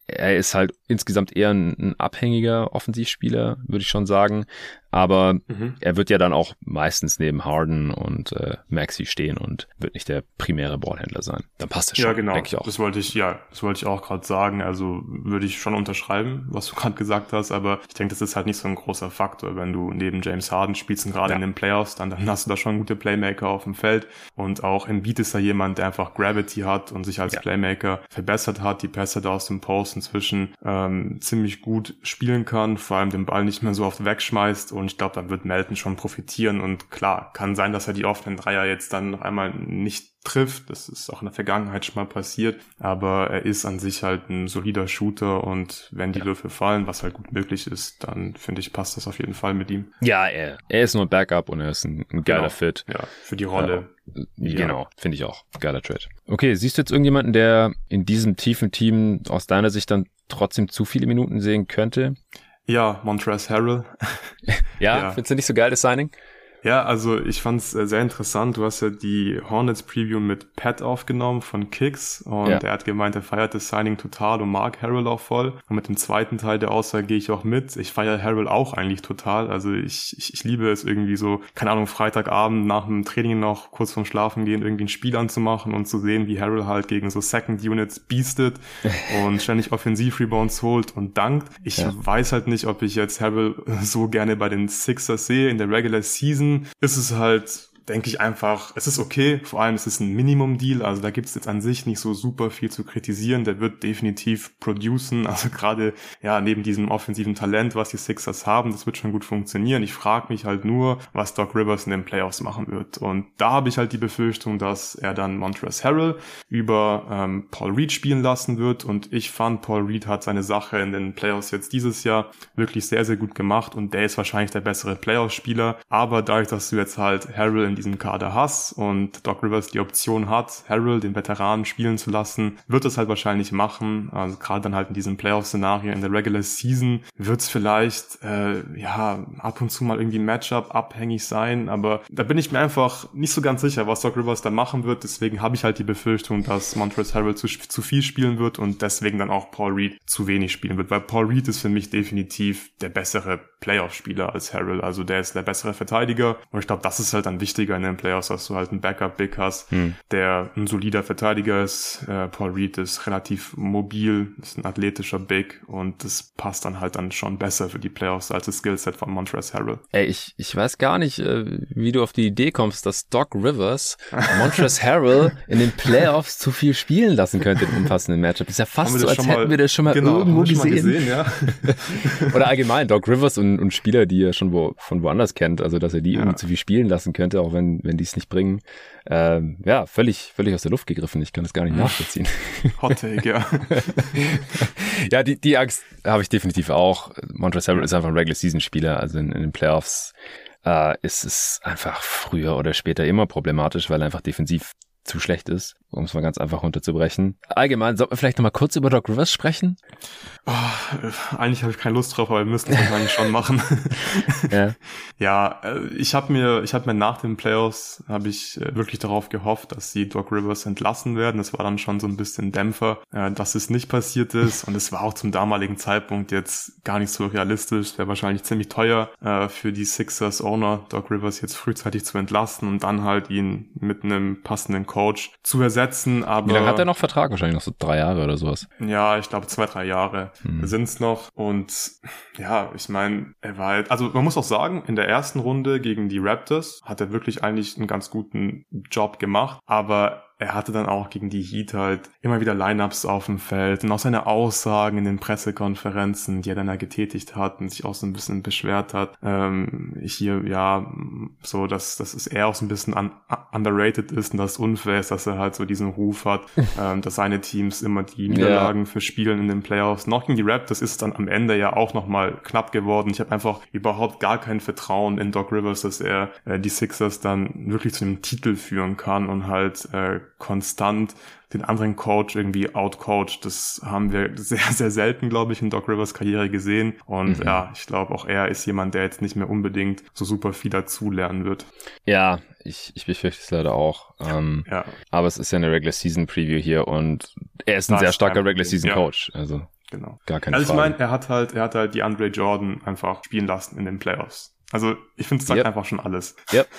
er ist halt insgesamt eher ein, ein abhängiger Offensivspieler, würde ich schon sagen. Aber mhm. er wird ja dann auch meistens neben Harden und äh, Maxi stehen und wird nicht der primäre Ballhändler sein. Dann passt das schon, ja, genau. denke ich auch. Das wollte ich, ja, das wollte ich auch gerade sagen. Also würde ich schon unterschreiben, was du [LAUGHS] gerade gesagt hast, aber ich denke, das ist halt nicht so ein großer Faktor. Wenn du neben James Harden spielst und gerade ja. in den Playoffs, dann, dann hast du da schon gute Playmaker auf dem Feld. Und auch Embiid ist da jemand, der einfach Gravity hat und sich als ja. Playmaker verbessert hat, die Pässe da aus dem Post inzwischen ähm, ziemlich gut spielen kann, vor allem den Ball nicht mehr so oft wegschmeißt und ich glaube, da wird Melton schon profitieren und klar, kann sein, dass er die offenen Dreier jetzt dann noch einmal nicht trifft. Das ist auch in der Vergangenheit schon mal passiert. Aber er ist an sich halt ein solider Shooter und wenn die ja. Würfel fallen, was halt gut möglich ist, dann finde ich, passt das auf jeden Fall mit ihm. Ja, er, er ist nur ein Backup und er ist ein, ein geiler genau. Fit. Ja, für die Rolle. Ja, genau, finde ich auch. Geiler Trade. Okay, siehst du jetzt irgendjemanden, der in diesem tiefen Team aus deiner Sicht dann trotzdem zu viele Minuten sehen könnte? Ja, Montrezl Harrell. [LAUGHS] ja, ja. findest du nicht so geil, das Signing? Ja, also ich fand es äh, sehr interessant. Du hast ja die Hornets Preview mit Pat aufgenommen von Kicks und ja. er hat gemeint, er feiert das Signing total und mag Harrell auch voll. Und mit dem zweiten Teil der Aussage gehe ich auch mit. Ich feiere Harrell auch eigentlich total. Also ich, ich, ich liebe es irgendwie so, keine Ahnung, Freitagabend nach dem Training noch kurz vorm Schlafen gehen, irgendwie ein Spiel anzumachen und zu sehen, wie Harrell halt gegen so Second Units beastet [LAUGHS] und ständig Offensiv-Rebounds holt und dankt. Ich ja. weiß halt nicht, ob ich jetzt Harrell [LAUGHS] so gerne bei den Sixers sehe in der Regular Season ist es halt denke ich einfach, es ist okay. Vor allem, es ist ein Minimum-Deal. Also da gibt es jetzt an sich nicht so super viel zu kritisieren. Der wird definitiv producen. Also [LAUGHS] gerade ja neben diesem offensiven Talent, was die Sixers haben, das wird schon gut funktionieren. Ich frage mich halt nur, was Doc Rivers in den Playoffs machen wird. Und da habe ich halt die Befürchtung, dass er dann Montrezl Harrell über ähm, Paul Reed spielen lassen wird. Und ich fand, Paul Reed hat seine Sache in den Playoffs jetzt dieses Jahr wirklich sehr, sehr gut gemacht. Und der ist wahrscheinlich der bessere Playoff-Spieler. Aber dadurch, dass du jetzt halt Harrell in diesem Kader hast und Doc Rivers die Option hat, Harold, den Veteranen, spielen zu lassen, wird es halt wahrscheinlich machen. Also gerade dann halt in diesem Playoff-Szenario in der Regular Season wird es vielleicht äh, ja ab und zu mal irgendwie Matchup abhängig sein, aber da bin ich mir einfach nicht so ganz sicher, was Doc Rivers da machen wird. Deswegen habe ich halt die Befürchtung, dass Montrezl Harrell zu, zu viel spielen wird und deswegen dann auch Paul Reed zu wenig spielen wird, weil Paul Reed ist für mich definitiv der bessere Playoff-Spieler als Harrell. Also der ist der bessere Verteidiger und ich glaube, das ist halt dann wichtiger in den Playoffs, dass du halt einen Backup-Big hast, hm. der ein solider Verteidiger ist. Äh, Paul Reed ist relativ mobil, ist ein athletischer Big und das passt dann halt dann schon besser für die Playoffs als das Skillset von Montrezl Harrell. Ey, ich, ich weiß gar nicht, äh, wie du auf die Idee kommst, dass Doc Rivers [LAUGHS] Montrezl Harrell in den Playoffs zu viel spielen lassen könnte im umfassenden Matchup. Ist ja fast so, als hätten mal, wir das schon mal genau, irgendwo gesehen. gesehen ja. [LAUGHS] Oder allgemein Doc Rivers und, und Spieler, die er schon wo, von woanders kennt, also dass er die ja. irgendwie zu viel spielen lassen könnte, auch wenn, wenn die es nicht bringen. Ähm, ja, völlig, völlig aus der Luft gegriffen. Ich kann das gar nicht nachvollziehen. [LAUGHS] Hot Take, ja. [LAUGHS] ja, die, die Angst habe ich definitiv auch. Montrezl ist einfach ein Regular Season Spieler, also in, in den Playoffs äh, ist es einfach früher oder später immer problematisch, weil er einfach defensiv zu schlecht ist, um es mal ganz einfach runterzubrechen. Allgemein, sollten wir vielleicht nochmal kurz über Doc Rivers sprechen? Oh, eigentlich habe ich keine Lust drauf, aber wir müssen es eigentlich [LAUGHS] schon machen. ja, ja äh, ich habe mir, ich habe mir nach den Playoffs habe ich äh, wirklich darauf gehofft, dass die Doc Rivers entlassen werden. Das war dann schon so ein bisschen Dämpfer, äh, dass es nicht passiert ist und es war auch zum damaligen Zeitpunkt jetzt gar nicht so realistisch. Wäre wahrscheinlich ziemlich teuer für die Sixers Owner, Doc Rivers jetzt frühzeitig zu entlassen und dann halt ihn mit einem passenden Coach zu ersetzen. Aber wie lange hat er noch Vertrag? Wahrscheinlich noch so drei Jahre oder sowas. Ja, ich glaube zwei drei Jahre hm. sind's noch. Und ja, ich meine, er war halt, also man muss auch sagen, in der ersten Runde gegen die Raptors hat er wirklich eigentlich einen ganz guten Job gemacht. Aber er hatte dann auch gegen die Heat halt immer wieder Lineups auf dem Feld und auch seine Aussagen in den Pressekonferenzen, die er dann da getätigt hat und sich auch so ein bisschen beschwert hat. Ähm, hier, ja, so, dass, dass es eher auch so ein bisschen un underrated ist und das unfair ist, dass er halt so diesen Ruf hat, [LAUGHS] ähm, dass seine Teams immer die Niederlagen ja. verspielen in den Playoffs. Noch gegen die Raptors ist es dann am Ende ja auch nochmal knapp geworden. Ich habe einfach überhaupt gar kein Vertrauen in Doc Rivers, dass er äh, die Sixers dann wirklich zu einem Titel führen kann und halt äh, konstant den anderen Coach irgendwie outcoacht. Das haben wir sehr, [LAUGHS] sehr selten, glaube ich, in Doc Rivers Karriere gesehen. Und mhm. ja, ich glaube, auch er ist jemand, der jetzt nicht mehr unbedingt so super viel dazulernen wird. Ja, ich, ich befürchte es leider auch. Ähm, ja. Aber es ist ja eine Regular Season Preview hier und er ist ein das sehr starker Regular Season Coach. Also genau. Gar keine also ich meine, er hat halt, er hat halt die Andre Jordan einfach spielen lassen in den Playoffs. Also ich finde, es sagt Yep. einfach schon alles. Ja. [LAUGHS]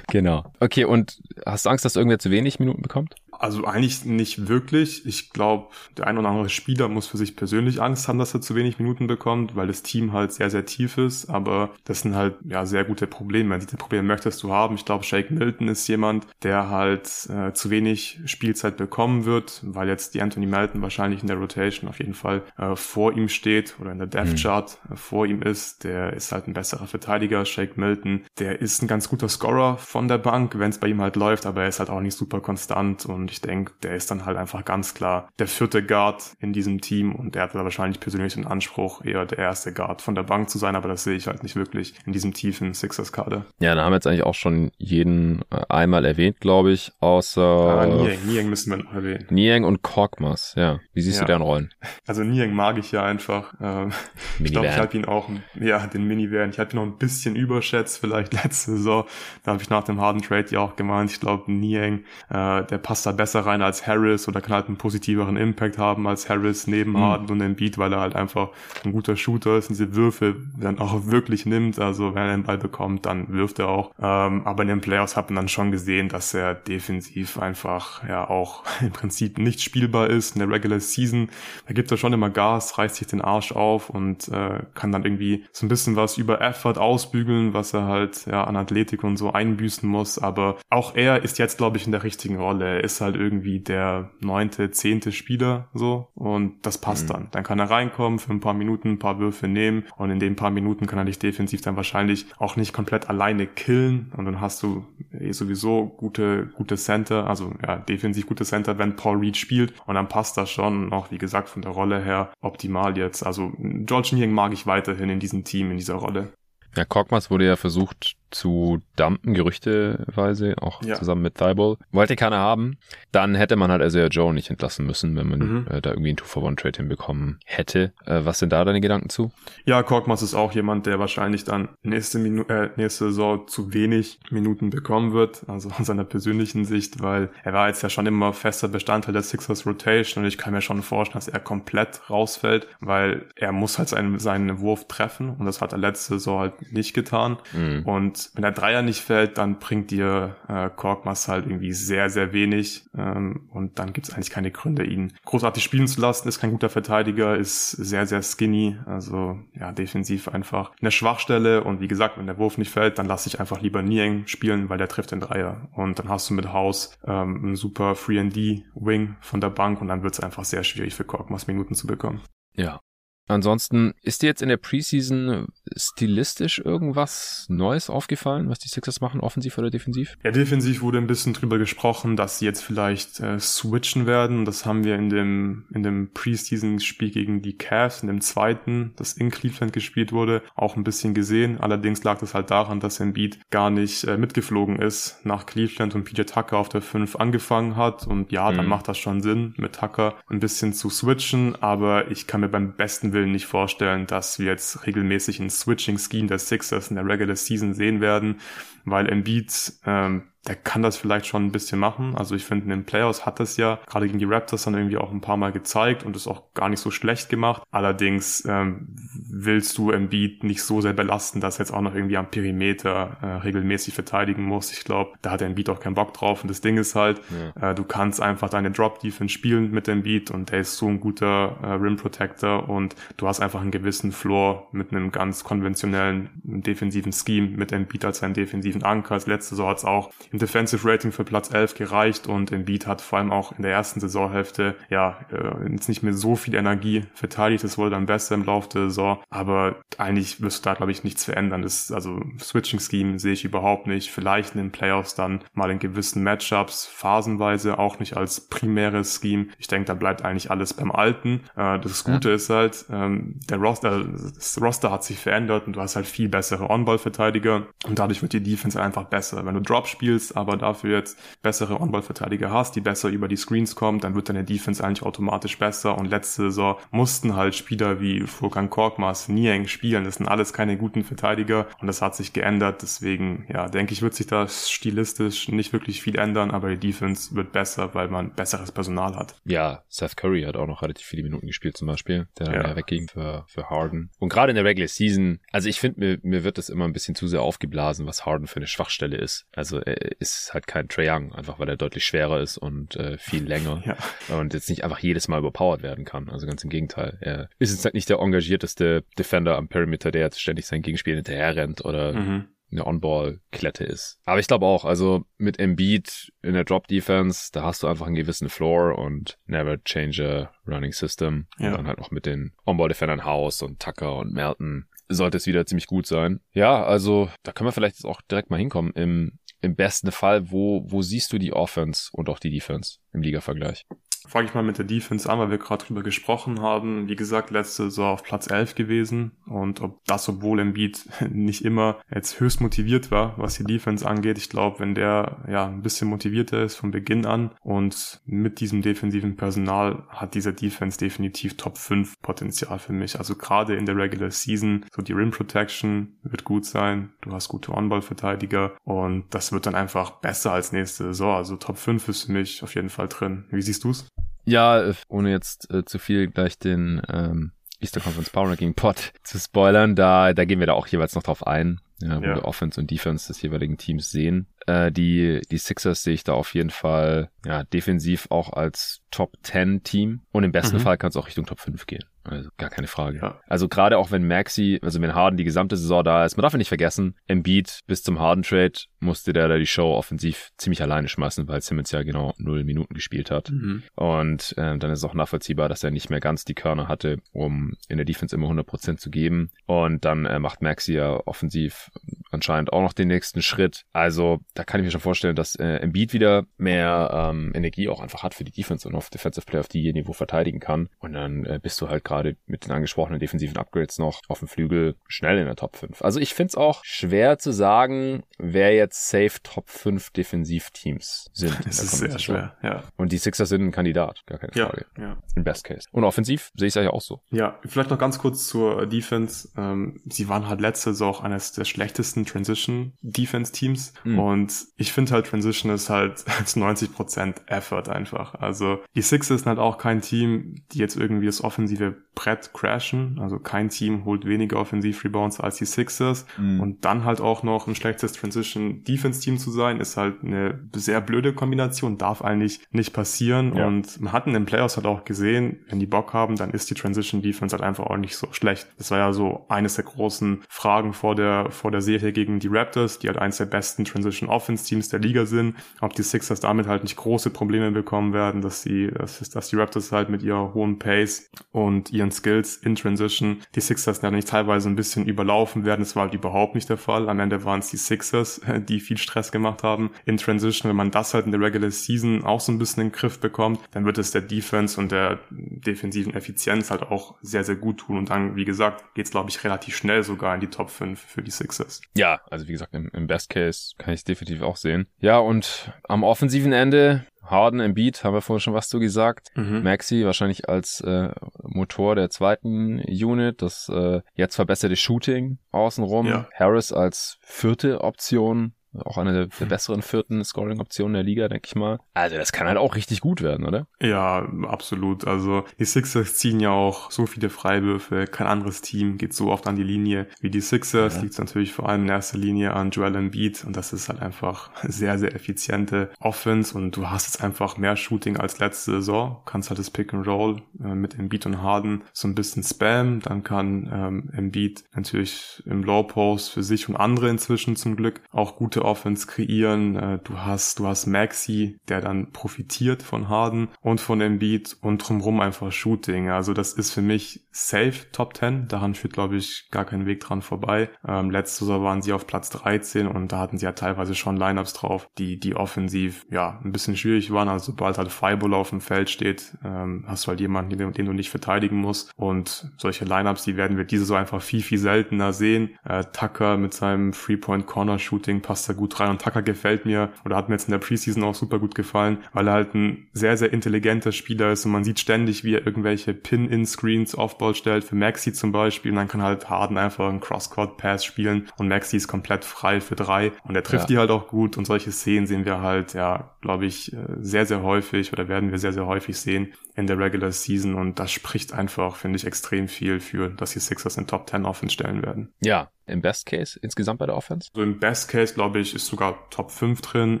genau. Okay, und hast du Angst, dass irgendwer zu wenig Minuten bekommt? Also eigentlich nicht wirklich. Ich glaube, der ein oder andere Spieler muss für sich persönlich Angst haben, dass er zu wenig Minuten bekommt, weil das Team halt sehr, sehr tief ist. Aber das sind halt ja sehr gute Probleme. Diese Probleme möchtest du haben. Ich glaube, Shake Milton ist jemand, der halt äh, zu wenig Spielzeit bekommen wird, weil jetzt die Anthony Melton wahrscheinlich in der Rotation auf jeden Fall äh, vor ihm steht oder in der Death Chart äh, vor ihm ist. Der ist halt ein besserer Verteidiger. Shake Milton, der ist ein ganz guter Scorer von der Bank, wenn es bei ihm halt läuft, aber er ist halt auch nicht super konstant und ich denke, der ist dann halt einfach ganz klar der vierte Guard in diesem Team und der hat da wahrscheinlich persönlich den Anspruch, eher der erste Guard von der Bank zu sein, aber das sehe ich halt nicht wirklich in diesem tiefen Sixers-Kader. Ja, da haben wir jetzt eigentlich auch schon jeden äh, einmal erwähnt, glaube ich, außer Ah, Niang, Niang müssen wir noch erwähnen. Niang und Korkmaz. Ja, wie siehst Ja. du deren Rollen? Also Niang mag ich ja einfach. Ähm, [LAUGHS] ich glaube, ich habe ihn auch, ja, den Minivan, ich habe ihn noch ein bisschen überschätzt, vielleicht [LAUGHS] letzte Saison. Da habe ich nach dem harten Trade ja auch gemeint, ich glaube, Niang, äh, der passt da besser rein als Harris oder kann halt einen positiveren Impact haben als Harris neben Mhm. Harden und Embiid, weil er halt einfach ein guter Shooter ist und diese Würfe dann auch wirklich nimmt. Also wenn er den Ball bekommt, dann wirft er auch. Ähm, aber in den Playoffs hat man dann schon gesehen, dass er defensiv einfach ja auch [LAUGHS] im Prinzip nicht spielbar ist. In der Regular Season, da gibt er schon immer Gas, reißt sich den Arsch auf und äh, kann dann irgendwie so ein bisschen was über Effort ausbügeln, was er halt ja an Athletik und so einbüßen muss. Aber auch er ist jetzt, glaube ich, in der richtigen Rolle. Er ist halt irgendwie der neunte, zehnte Spieler so und das passt dann. Dann kann er reinkommen, für ein paar Minuten ein paar Würfe nehmen und in den paar Minuten kann er dich defensiv dann wahrscheinlich auch nicht komplett alleine killen und dann hast du eh sowieso gute, gute Center, also ja, defensiv gute Center, wenn Paul Reed spielt und dann passt das schon, auch wie gesagt von der Rolle her optimal jetzt. Also George Niang mag ich weiterhin in diesem Team, in dieser Rolle. Ja, Korkmaz wurde ja versucht zu dumpen, gerüchteweise, auch Ja. zusammen mit Thibault. Wollte keiner haben. Dann hätte man halt Isaiah Joe nicht entlassen müssen, wenn man Mhm. äh, da irgendwie einen Two-for-One-Trade hinbekommen hätte. Äh, was sind da deine Gedanken zu? Ja, Korkmaz ist auch jemand, der wahrscheinlich dann nächste, Minu äh, nächste Saison zu wenig Minuten bekommen wird, also aus seiner persönlichen Sicht, weil er war jetzt ja schon immer fester Bestandteil der Sixers Rotation und ich kann mir schon vorstellen, dass er komplett rausfällt, weil er muss halt seinen, seinen Wurf treffen und das hat er letzte Saison halt nicht getan. Mhm. Und wenn der Dreier nicht fällt, dann bringt dir äh, Korkmaz halt irgendwie sehr, sehr wenig. Ähm, und dann gibt's eigentlich keine Gründe, ihn großartig spielen zu lassen. Ist kein guter Verteidiger, ist sehr, sehr skinny. Also ja, defensiv einfach eine Schwachstelle. Und wie gesagt, wenn der Wurf nicht fällt, dann lass ich einfach lieber Niang spielen, weil der trifft den Dreier. Und dann hast du mit Haus ähm, einen super 3D-Wing von der Bank und dann wird's einfach sehr schwierig für Korkmaz Minuten zu bekommen. Ja. Ansonsten, ist dir jetzt in der Preseason stilistisch irgendwas Neues aufgefallen, was die Sixers machen, offensiv oder defensiv? Ja, defensiv wurde ein bisschen drüber gesprochen, dass sie jetzt vielleicht äh, switchen werden. Das haben wir in dem, in dem Preseason-Spiel gegen die Cavs, in dem zweiten, das in Cleveland gespielt wurde, auch ein bisschen gesehen. Allerdings lag das halt daran, dass Embiid gar nicht äh, mitgeflogen ist nach Cleveland und PJ Tucker auf der 5 angefangen hat. Und ja, dann Mhm. macht das schon Sinn, mit Tucker ein bisschen zu switchen. Aber ich kann mir beim besten Willen nicht vorstellen, dass wir jetzt regelmäßig ein Switching-Scheme der Sixers in der Regular Season sehen werden, weil Embiid, ähm, der kann das vielleicht schon ein bisschen machen. Also ich finde, in den Playoffs hat das ja gerade gegen die Raptors dann irgendwie auch ein paar Mal gezeigt und ist auch gar nicht so schlecht gemacht. Allerdings ähm, willst du Embiid nicht so sehr belasten, dass er jetzt auch noch irgendwie am Perimeter äh, regelmäßig verteidigen muss. Ich glaube, da hat Embiid auch keinen Bock drauf. Und das Ding ist halt, äh, du kannst einfach deine Drop-Defense spielen mit Embiid und der ist so ein guter äh, Rim-Protector und du hast einfach einen gewissen Floor mit einem ganz konventionellen defensiven Scheme mit Embiid als seinen defensiven Anker. Das letzte Saison hat es auch im Defensive Rating für Platz 11 gereicht und Embiid hat vor allem auch in der ersten Saisonhälfte ja äh, jetzt nicht mehr so viel Energie verteidigt. Das wurde dann besser im Laufe der Saison, aber eigentlich wirst du da glaube ich nichts verändern. Das also Switching Scheme sehe ich überhaupt nicht. Vielleicht in den Playoffs dann mal in gewissen Matchups phasenweise auch nicht als primäres Scheme. Ich denke, da bleibt eigentlich alles beim Alten. Äh, das Gute ist halt, ähm, der Roster, das Roster hat sich verändert und du hast halt viel bessere On-Ball-Verteidiger und dadurch wird die Defense einfach besser. Wenn du Drop spielst, ist, aber dafür jetzt bessere On-Ball-Verteidiger hast, die besser über die Screens kommen, dann wird deine Defense eigentlich automatisch besser. Und letzte Saison mussten halt Spieler wie Furkan Korkmaz, Niang spielen. Das sind alles keine guten Verteidiger und das hat sich geändert. Deswegen, ja, denke ich, wird sich da stilistisch nicht wirklich viel ändern, aber die Defense wird besser, weil man besseres Personal hat. Ja, Seth Curry hat auch noch relativ viele Minuten gespielt zum Beispiel, der ja. wegging für, für Harden. Und gerade in der Regular Season, also ich finde, mir, mir wird das immer ein bisschen zu sehr aufgeblasen, was Harden für eine Schwachstelle ist. Also er ist halt kein Trae Young, einfach weil er deutlich schwerer ist und äh, viel länger ja. und jetzt nicht einfach jedes Mal überpowered werden kann. Also ganz im Gegenteil. Er ist jetzt halt nicht der engagierteste Defender am Perimeter, der jetzt ständig sein Gegenspiel hinterher rennt oder mhm eine On-Ball-Klette ist. Aber ich glaube auch, also mit Embiid in der Drop-Defense, da hast du einfach einen gewissen Floor und never change a running system. Ja. Und dann halt noch mit den On-Ball-Defendern House und Tucker und Melton sollte es wieder ziemlich gut sein. Ja, also da können wir vielleicht jetzt auch direkt mal hinkommen. Im, im besten Fall, wo, wo siehst du die Offense und auch die Defense im Liga-Vergleich? Fange ich mal mit der Defense an, weil wir gerade drüber gesprochen haben. Wie gesagt, letzte Saison auf Platz 11 gewesen und ob das, obwohl Embiid [LAUGHS] nicht immer jetzt höchst motiviert war, was die Defense angeht. Ich glaube, wenn der ja ein bisschen motivierter ist von Beginn an und mit diesem defensiven Personal hat dieser Defense definitiv Top 5 Potenzial für mich. Also gerade in der Regular Season, so die Rim Protection wird gut sein. Du hast gute On-Ball-Verteidiger und das wird dann einfach besser als nächste Saison. Also Top 5 ist für mich auf jeden Fall drin. Wie siehst du's? Ja, äh, ohne jetzt äh, zu viel gleich den ähm, Easter Conference Power Ranking Pod [LAUGHS] zu spoilern, da, da gehen wir da auch jeweils noch drauf ein, ja, wo ja. wir Offense und Defense des jeweiligen Teams sehen. Äh, die, die Sixers sehe ich da auf jeden Fall ja, defensiv auch als Top 10 Team und im besten mhm. Fall kann es auch Richtung Top 5 gehen. Also gar keine Frage. Ja. Also gerade auch wenn Maxi, also wenn Harden die gesamte Saison da ist, man darf ja nicht vergessen, Embiid bis zum Harden-Trade musste der da die Show offensiv ziemlich alleine schmeißen, weil Simmons ja genau null Minuten gespielt hat. Mhm. Und äh, dann ist es auch nachvollziehbar, dass er nicht mehr ganz die Körner hatte, um in der Defense immer 100% zu geben. Und dann äh, macht Maxi ja offensiv anscheinend auch noch den nächsten Schritt. Also da kann ich mir schon vorstellen, dass äh, Embiid wieder mehr ähm, Energie auch einfach hat für die Defense und auf Defensive Player auf die Niveau verteidigen kann. Und dann äh, bist du halt gerade mit den angesprochenen defensiven Upgrades noch auf dem Flügel schnell in der Top 5. Also ich finde es auch schwer zu sagen, wer jetzt safe Top 5 Defensivteams sind. Das [LAUGHS] ist sehr schwer, ja. Und die Sixers sind ein Kandidat, gar keine Frage. Ja, ja. In Best Case. Und offensiv sehe ich es ja auch so. Ja, vielleicht noch ganz kurz zur Defense. Ähm, sie waren halt letzte Saison auch eines der schlechtesten Transition Defense Teams. Mhm. Und ich finde halt Transition ist halt [LAUGHS] 90% Effort einfach. Also die Sixers sind halt auch kein Team, die jetzt irgendwie das offensive Brett crashen. Also kein Team holt weniger Offensiv-Rebounds als die Sixers. Mhm. Und dann halt auch noch ein schlechtes Transition-Defense-Team zu sein, ist halt eine sehr blöde Kombination. Darf eigentlich nicht passieren. Ja. Und man hat in den Playoffs halt auch gesehen, wenn die Bock haben, dann ist die Transition-Defense halt einfach auch nicht so schlecht. Das war ja so eines der großen Fragen vor der, vor der Serie gegen die Raptors, die halt eines der besten Transition-Offense-Teams der Liga sind. Ob die Sixers damit halt nicht große Probleme bekommen werden, dass die, dass, dass die Raptors halt mit ihrer hohen Pace und ihren Skills in Transition die Sixers ja nicht teilweise ein bisschen überlaufen werden. Das war halt überhaupt nicht der Fall. Am Ende waren es die Sixers, [LAUGHS] die viel Stress gemacht haben in Transition. Wenn man das halt in der Regular Season auch so ein bisschen in den Griff bekommt, dann wird es der Defense und der defensiven Effizienz halt auch sehr, sehr gut tun. Und dann, wie gesagt, geht's glaube ich, relativ schnell sogar in die Top 5 für die Sixers. Ja, also wie gesagt, im, im Best Case kann ich es definitiv auch sehen. Ja, und am offensiven Ende Harden im Beat, haben wir vorhin schon was zu gesagt. Mhm. Maxi wahrscheinlich als äh, Motor der zweiten Unit, das äh, jetzt verbesserte Shooting außenrum. Ja. Harris als vierte Option auch eine der, hm. besseren vierten Scoring-Optionen der Liga, denke ich mal. Also das kann halt auch richtig gut werden, oder? Ja, absolut. Also die Sixers ziehen ja auch so viele Freiwürfe. Kein anderes Team geht so oft an die Linie wie die Sixers. Ja. Liegt natürlich vor allem in erster Linie an Joel Embiid und das ist halt einfach sehr, sehr effiziente Offense und du hast jetzt einfach mehr Shooting als letzte Saison. Kannst halt das Pick and Roll äh, mit Embiid und Harden so ein bisschen spam. Dann kann ähm, Embiid natürlich im Low Post für sich und andere inzwischen zum Glück auch gute Offense kreieren. Du hast, du hast Maxi, der dann profitiert von Harden und von Embiid und drumherum einfach Shooting. Also das ist für mich safe Top 10. Daran führt, glaube ich, gar kein Weg dran vorbei. Ähm, letzte Saison waren sie auf Platz 13 und da hatten sie ja teilweise schon Lineups drauf, die, die offensiv, ja, ein bisschen schwierig waren. Also sobald halt Fireball auf dem Feld steht, ähm, hast du halt jemanden, den, den, du nicht verteidigen musst. Und solche Lineups, die werden wir diese so einfach viel, viel seltener sehen. Äh, Tucker mit seinem Three-Point-Corner-Shooting passt passt da gut rein. Und Tucker gefällt mir oder hat mir jetzt in der Preseason auch super gut gefallen, weil er halt ein sehr, sehr intelligenter Spieler ist und man sieht ständig, wie er irgendwelche Pin-In-Screens Offball stellt, für Maxi zum Beispiel. Und dann kann halt Harden einfach einen Cross-Court-Pass spielen und Maxi ist komplett frei für drei und er trifft ja. die halt auch gut und solche Szenen sehen wir halt, ja, glaube ich, äh, sehr, sehr häufig oder werden wir sehr, sehr häufig sehen in der Regular Season und das spricht einfach, finde ich, extrem viel für, dass die Sixers in Top 10 Offense stellen werden. Ja, im Best Case insgesamt bei der Offense? So im Best Case, glaube ich, ist sogar Top 5 drin.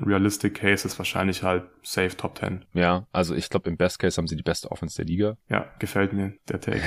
Realistic Case ist wahrscheinlich halt safe Top 10. Ja, also ich glaube, im Best Case haben sie die beste Offense der Liga. Ja, gefällt mir der Take.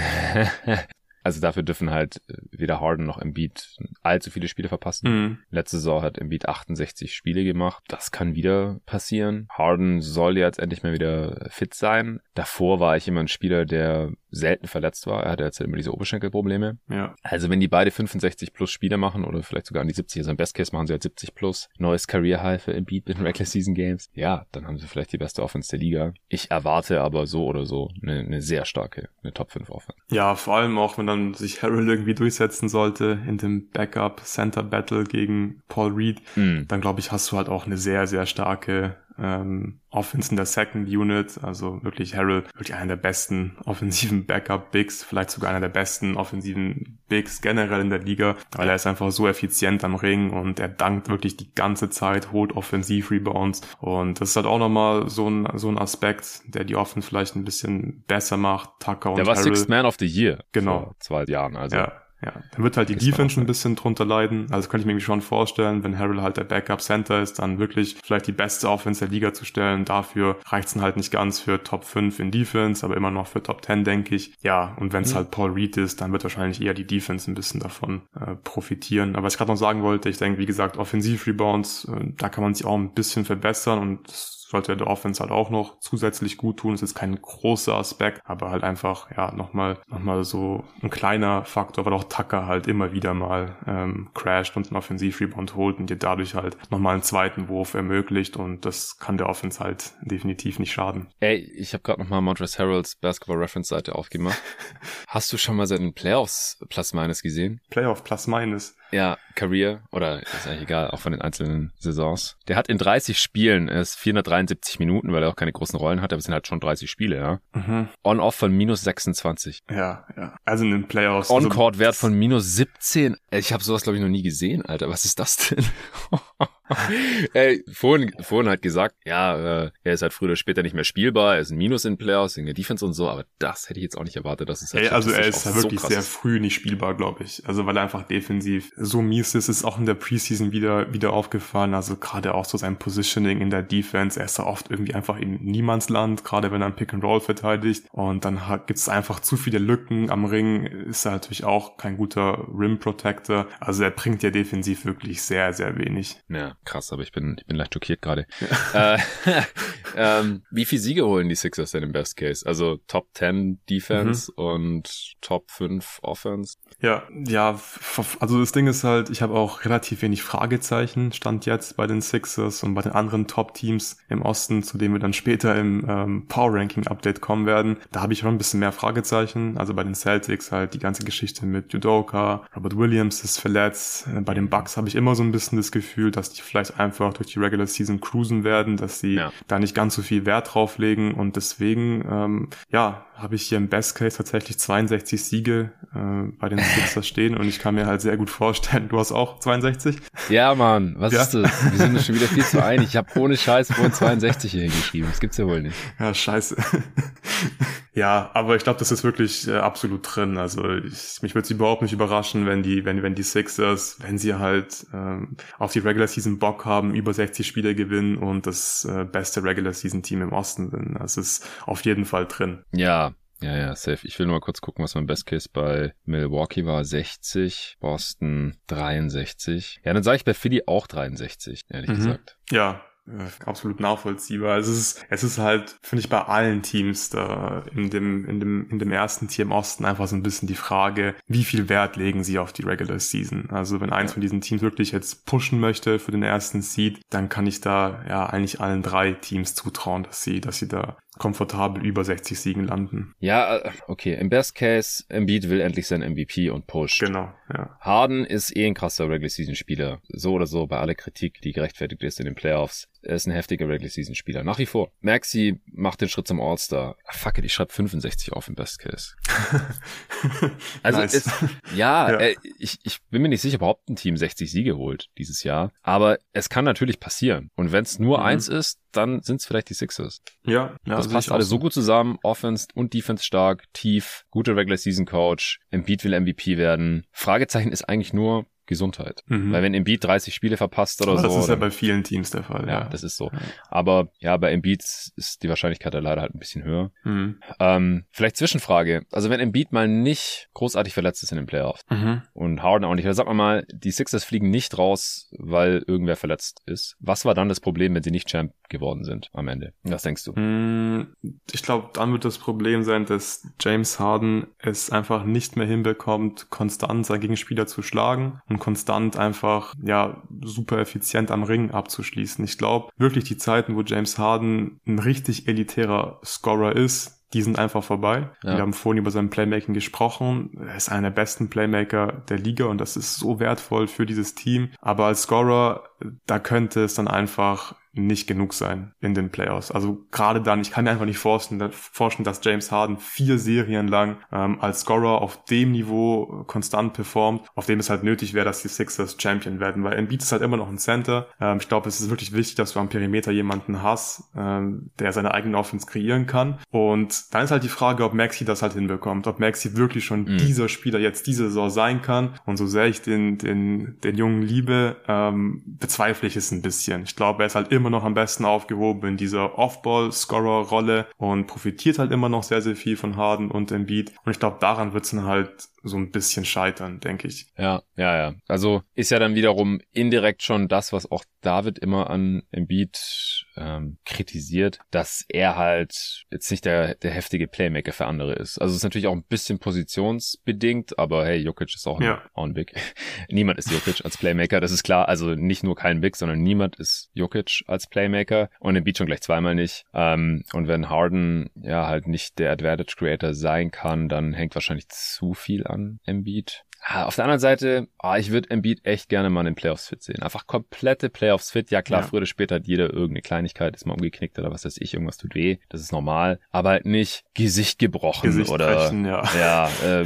[LAUGHS] Also dafür dürfen halt äh, weder Harden noch Embiid allzu viele Spiele verpassen. Mhm. Letzte Saison hat Embiid 68 Spiele gemacht. Das kann wieder passieren. Harden soll jetzt endlich mal wieder fit sein. Davor war ich immer ein Spieler, der selten verletzt war. Er hatte jetzt immer diese Oberschenkelprobleme. Ja. Also wenn die beide 65 plus Spiele machen oder vielleicht sogar an die 70, also im Best Case machen sie halt 70 plus, neues Career High für Embiid in Regular Season Games, ja, dann haben sie vielleicht die beste Offense der Liga. Ich erwarte aber so oder so eine, eine sehr starke, eine Top 5 Offense. Ja, vor allem auch, wenn dann sich Harold irgendwie durchsetzen sollte in dem Backup Center Battle gegen Paul Reed, mm. dann glaube ich, hast du halt auch eine sehr, sehr starke ähm, Offense in der Second Unit, also wirklich Harrell, wirklich einer der besten offensiven Backup-Bigs, vielleicht sogar einer der besten offensiven Bigs generell in der Liga, weil er ist einfach so effizient am Ring und er dankt wirklich die ganze Zeit, holt Offensiv-Rebounds und das ist halt auch nochmal so ein, so ein Aspekt, der die Offense vielleicht ein bisschen besser macht, Tucker und Der war Harrell. Sixth Man of the Year genau. vor zwei Jahren, also. Ja. Ja, dann wird halt die Defense ein bisschen drunter leiden. Also könnte ich mir schon vorstellen, wenn Harrell halt der Backup Center ist, dann wirklich vielleicht die beste Offense der Liga zu stellen. Dafür reicht es dann halt nicht ganz für Top 5 in Defense, aber immer noch für Top 10, denke ich. Ja, und wenn es mhm. halt Paul Reed ist, dann wird wahrscheinlich eher die Defense ein bisschen davon äh, profitieren. Aber was ich gerade noch sagen wollte, ich denke, wie gesagt, Offensiv-Rebounds, äh, da kann man sich auch ein bisschen verbessern und sollte der Offense halt auch noch zusätzlich gut tun. Das ist kein großer Aspekt, aber halt einfach, ja, nochmal, nochmal so ein kleiner Faktor, weil auch Tucker halt immer wieder mal ähm, crasht und einen Offensiv-Rebound holt und dir dadurch halt nochmal einen zweiten Wurf ermöglicht und das kann der Offense halt definitiv nicht schaden. Ey, ich habe gerade nochmal Montrezl Harrells Basketball Reference Seite aufgemacht. [LAUGHS] Hast du schon mal seinen Playoffs Plus Minus gesehen? Playoff Plus Minus? Ja, Career oder ist eigentlich egal, auch von den einzelnen Saisons. Der hat in 30 Spielen ist 473 Minuten, weil er auch keine großen Rollen hat, aber es sind halt schon 30 Spiele, ja. Mhm. On-Off von minus 26. Ja, ja. Also in den Playoffs. On-Court-Wert also von minus 17. Ich habe sowas, glaube ich, noch nie gesehen, Alter. Was ist das denn? [LAUGHS] [LAUGHS] Ey, vorhin, vorhin hat gesagt, ja, äh, er ist halt früher oder später nicht mehr spielbar, er ist ein Minus in Playoffs, in der Defense und so, aber das hätte ich jetzt auch nicht erwartet, dass es halt Ey, also er ist halt wirklich so sehr früh nicht spielbar, glaube ich. Also weil er einfach defensiv so mies ist, ist auch in der Preseason wieder, wieder aufgefallen. Also gerade auch so sein Positioning in der Defense, er ist da oft irgendwie einfach in Niemandsland, gerade wenn er ein Pick and Roll verteidigt und dann gibt es einfach zu viele Lücken am Ring, ist er natürlich auch kein guter Rim Protector. Also er bringt ja defensiv wirklich sehr, sehr wenig. Ja krass, aber ich bin, ich bin leicht schockiert gerade. Ja. [LAUGHS] Äh, ähm, wie viel Siege holen die Sixers denn im Best Case? Also Top 10 Defense mhm. und Top 5 Offense? Ja, ja, also das Ding ist halt, ich habe auch relativ wenig Fragezeichen, stand jetzt bei den Sixers und bei den anderen Top-Teams im Osten, zu denen wir dann später im ähm, Power-Ranking-Update kommen werden. Da habe ich schon ein bisschen mehr Fragezeichen. Also bei den Celtics halt die ganze Geschichte mit Judoka, Robert Williams ist verletzt. Äh, bei den Bucks habe ich immer so ein bisschen das Gefühl, dass die vielleicht einfach durch die Regular Season cruisen werden, dass sie ja. da nicht ganz so viel Wert drauf legen und deswegen, ähm, ja, habe ich hier im Best Case tatsächlich 62 Siege äh, bei den Sixers stehen und ich kann mir halt sehr gut vorstellen, du hast auch 62? Ja, Mann, was ja. ist das? Wir sind schon wieder viel zu [LAUGHS] einig. Ich habe ohne Scheiß vorhin 62 hier hingeschrieben. Das gibt's ja wohl nicht. Ja, scheiße. [LAUGHS] ja, aber ich glaube, das ist wirklich äh, absolut drin. Also ich, mich würde es überhaupt nicht überraschen, wenn die, wenn, wenn die Sixers, wenn sie halt ähm, auf die Regular Season Bock haben, über 60 Spiele gewinnen und das äh, beste Regular Season Team im Osten sind. Das ist auf jeden Fall drin. Ja, ja, ja, safe. Ich will nur mal kurz gucken, was mein Best Case bei Milwaukee war. 60, Boston 63. Ja, dann sage ich bei Philly auch 63, ehrlich mhm. gesagt. Ja, absolut nachvollziehbar. Es ist, es ist halt, finde ich, bei allen Teams da in dem, in dem, in dem ersten Tier im Osten einfach so ein bisschen die Frage, wie viel Wert legen sie auf die Regular Season? Also wenn eins von diesen Teams wirklich jetzt pushen möchte für den ersten Seed, dann kann ich da ja eigentlich allen drei Teams zutrauen, dass sie, dass sie da komfortabel über 60 Siegen landen. Ja, äh, okay. Im Best Case, Embiid will endlich sein MVP und pusht. Genau, ja. Harden ist eh ein krasser Regular Season Spieler. So oder so, bei aller Kritik, die gerechtfertigt ist in den Playoffs. Er ist ein heftiger Regular Season Spieler. Nach wie vor. Maxi macht den Schritt zum All-Star. Fuck it, ich schreibe 65 auf im Best Case. [LAUGHS] also es, ja, ja. Äh, ich, ich bin mir nicht sicher, ob überhaupt ein Team 60 Siege holt dieses Jahr. Aber es kann natürlich passieren. Und wenn es nur mhm. eins ist, dann sind es vielleicht die Sixers. Ja, ja das passt alles so gut zusammen. Offense und Defense stark, tief, guter Regular Season Coach. Embiid will MVP werden. Fragezeichen ist eigentlich nur, Gesundheit. Mhm. Weil wenn Embiid 30 Spiele verpasst oder Aber so. Das ist ja bei vielen Teams der Fall. Ja, ja. das ist so. Aber ja, bei Embiid ist die Wahrscheinlichkeit da leider halt ein bisschen höher. Mhm. Ähm, vielleicht Zwischenfrage. Also wenn Embiid mal nicht großartig verletzt ist in den Playoffs mhm. und Harden auch nicht, oder sag mal mal, die Sixers fliegen nicht raus, weil irgendwer verletzt ist. Was war dann das Problem, wenn sie nicht Champ geworden sind am Ende? Was denkst du? Mhm. Ich glaube, dann wird das Problem sein, dass James Harden es einfach nicht mehr hinbekommt, konstant seinen Gegenspieler zu schlagen und konstant einfach, ja, super effizient am Ring abzuschließen. Ich glaube, wirklich die Zeiten, wo James Harden ein richtig elitärer Scorer ist, die sind einfach vorbei. Ja. Wir haben vorhin über sein Playmaking gesprochen. Er ist einer der besten Playmaker der Liga und das ist so wertvoll für dieses Team. Aber als Scorer, da könnte es dann einfach nicht genug sein in den Playoffs. Also gerade dann, ich kann mir einfach nicht vorstellen, dass James Harden vier Serien lang ähm, als Scorer auf dem Niveau konstant performt, auf dem es halt nötig wäre, dass die Sixers Champion werden, weil Embiid ist halt immer noch ein Center. Ähm, ich glaube, es ist wirklich wichtig, dass du am Perimeter jemanden hast, ähm, der seine eigene Offense kreieren kann. Und dann ist halt die Frage, ob Maxi das halt hinbekommt, ob Maxi wirklich schon mhm. dieser Spieler jetzt diese Saison sein kann. Und so sehr ich den, den, den Jungen liebe, ähm, bezweifle ich es ein bisschen. Ich glaube, er ist halt immer immer noch am besten aufgehoben in dieser Off-Ball-Scorer-Rolle und profitiert halt immer noch sehr, sehr viel von Harden und Embiid. Und ich glaube, daran wird es dann halt so ein bisschen scheitern, denke ich. Ja, ja, ja. Also ist ja dann wiederum indirekt schon das, was auch David immer an Embiid ähm, kritisiert, dass er halt jetzt nicht der, der heftige Playmaker für andere ist. Also es ist natürlich auch ein bisschen positionsbedingt, aber hey, Jokic ist auch ein, ja. auch ein Big. niemand ist Jokic als Playmaker, das ist klar. Also nicht nur kein Big, sondern niemand ist Jokic als Playmaker und Embiid schon gleich zweimal nicht. Ähm, und wenn Harden ja halt nicht der Advantage Creator sein kann, dann hängt wahrscheinlich zu viel an Embiid. Ah, auf der anderen Seite, ah, ich würde Embiid echt gerne mal in den Playoffs fit sehen. Einfach komplette Playoffs fit. Ja klar, ja. früher oder später hat jeder irgendeine Kleinigkeit, ist mal umgeknickt oder was weiß ich, irgendwas tut weh. Das ist normal. Aber halt nicht Gesicht gebrochen Gesicht oder brechen, ja, ja äh,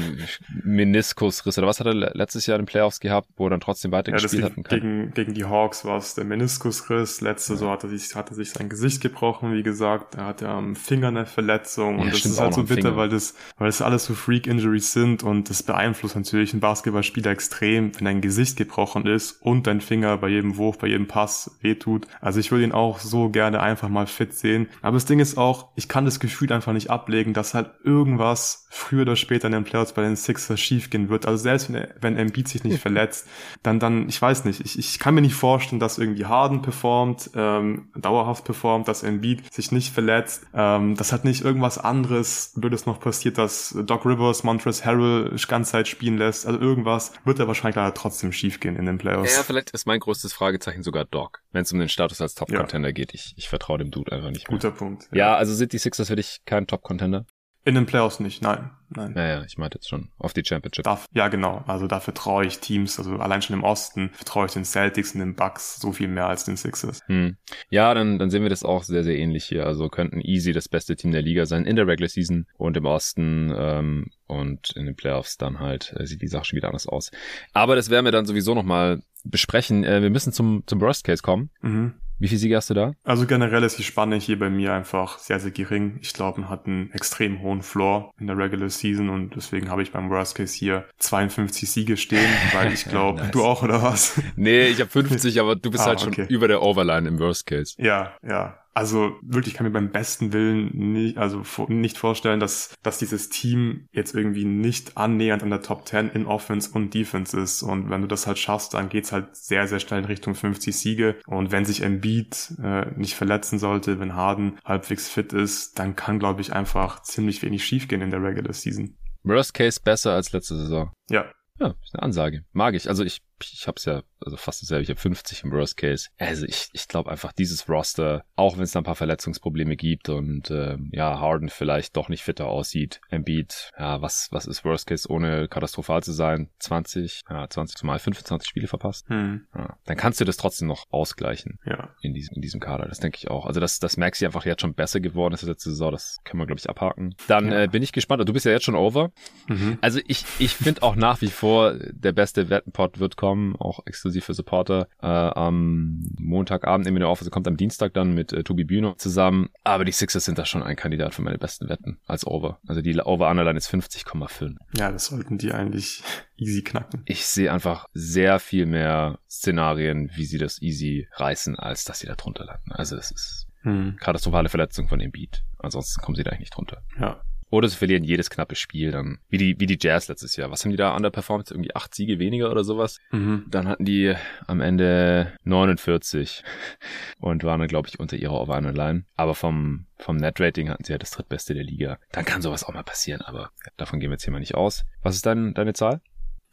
Meniskusriss oder was hat er letztes Jahr in den Playoffs gehabt, wo er dann trotzdem weitergespielt ja, hat. Gegen, gegen die Hawks war es der Meniskusriss. Letzte ja. so hat er sich, hat er sich sein Gesicht gebrochen, wie gesagt. Er hatte am Finger eine Verletzung und das ist halt so bitter, weil das, weil das alles so Freak Injuries sind und das beeinflusst natürlich ein Basketballspieler extrem, wenn dein Gesicht gebrochen ist und dein Finger bei jedem Wurf, bei jedem Pass wehtut. Also ich würde ihn auch so gerne einfach mal fit sehen. Aber das Ding ist auch, ich kann das Gefühl einfach nicht ablegen, dass halt irgendwas früher oder später in den Playoffs bei den Sixers schiefgehen wird. Also selbst wenn, wenn Embiid sich nicht verletzt, dann, dann, ich weiß nicht, ich, ich kann mir nicht vorstellen, dass irgendwie Harden performt, ähm, dauerhaft performt, dass Embiid sich nicht verletzt, ähm, dass halt nicht irgendwas anderes Blödes noch passiert, dass Doc Rivers Montrezl Harrell ganze Zeit spielen lässt. Also also irgendwas wird da wahrscheinlich leider trotzdem schief gehen in den Playoffs. Ja, vielleicht ist mein größtes Fragezeichen sogar Doc, wenn es um den Status als Top-Contender ja. geht. Ich, ich vertraue dem Dude einfach nicht mehr. Guter Punkt. Ja, ja also sind die Sixers für dich kein Top-Contender? In den Playoffs nicht, nein. Nein. Naja, ich meinte jetzt schon auf die Championship. Darf, ja, genau. Also da vertraue ich Teams, also allein schon im Osten vertraue ich den Celtics und den Bucks so viel mehr als den Sixers. Hm. Ja, dann, dann sehen wir das auch sehr, sehr ähnlich hier. Also könnten easy das beste Team der Liga sein in der Regular Season und im Osten ähm, und in den Playoffs dann halt äh, sieht die Sache schon wieder anders aus. Aber das werden wir dann sowieso nochmal besprechen. Äh, wir müssen zum, zum Worst Case kommen. Mhm. Wie viel Siege hast du da? Also generell ist die Spanne hier bei mir einfach sehr, sehr gering. Ich glaube, man hat einen extrem hohen Floor in der Regular Season und deswegen habe ich beim Worst Case hier 52 Siege stehen, weil ich [LAUGHS] glaube, nice. du auch oder was? Nee, ich habe 50, aber du bist ah, halt schon okay. über der Overline im Worst Case. Ja, ja. Also wirklich kann mir beim besten Willen nicht, also nicht vorstellen, dass, dass dieses Team jetzt irgendwie nicht annähernd an der Top 10 in Offense und Defense ist. Und wenn du das halt schaffst, dann geht's halt sehr, sehr schnell in Richtung 50 Siege. Und wenn sich Embiid äh, nicht verletzen sollte, wenn Harden halbwegs fit ist, dann kann, glaube ich, einfach ziemlich wenig schiefgehen in der Regular Season. Worst Case besser als letzte Saison. Ja, ja, ist eine Ansage. Mag ich. Also ich ich habe es ja also fast dasselbe, ich habe 50 im Worst Case. Also ich, ich glaube einfach dieses Roster, auch wenn es da ein paar Verletzungsprobleme gibt und äh, ja, Harden vielleicht doch nicht fitter aussieht, Embiid, ja, was, was ist Worst Case ohne katastrophal zu sein? 20, ja, 20 zumal 25 Spiele verpasst. Hm. Ja, dann kannst du das trotzdem noch ausgleichen ja. in, diesem, in diesem Kader. Das denke ich auch. Also dass, dass Maxi einfach jetzt schon besser geworden ist letzte Saison, das können wir, glaube ich, abhaken. Dann ja. äh, bin ich gespannt. Du bist ja jetzt schon over. Mhm. Also ich, ich finde auch nach wie vor, der beste Wettenpot wird kommen, auch exklusiv für Supporter. Äh, am Montagabend in der Office kommt am Dienstag dann mit äh, Tobi Bühne zusammen. Aber die Sixers sind da schon ein Kandidat für meine besten Wetten als Over. Also die Over-Underline ist 50,5. Ja, das sollten die eigentlich [LAUGHS] easy knacken. Ich sehe einfach sehr viel mehr Szenarien, wie sie das easy reißen, als dass sie da drunter landen. Also es ist hm. katastrophale Verletzung von dem Beat. Ansonsten kommen sie da eigentlich nicht drunter. Ja. Oder sie verlieren jedes knappe Spiel dann. Wie die, wie die Jazz letztes Jahr. Was haben die da underperformed? Irgendwie acht Siege weniger oder sowas. Mhm. Dann hatten die am Ende 49 [LAUGHS] und waren dann, glaube ich, unter ihrer Over-Line. Aber vom, vom Net-Rating hatten sie ja das drittbeste der Liga. Dann kann sowas auch mal passieren, aber davon gehen wir jetzt hier mal nicht aus. Was ist dein, deine Zahl?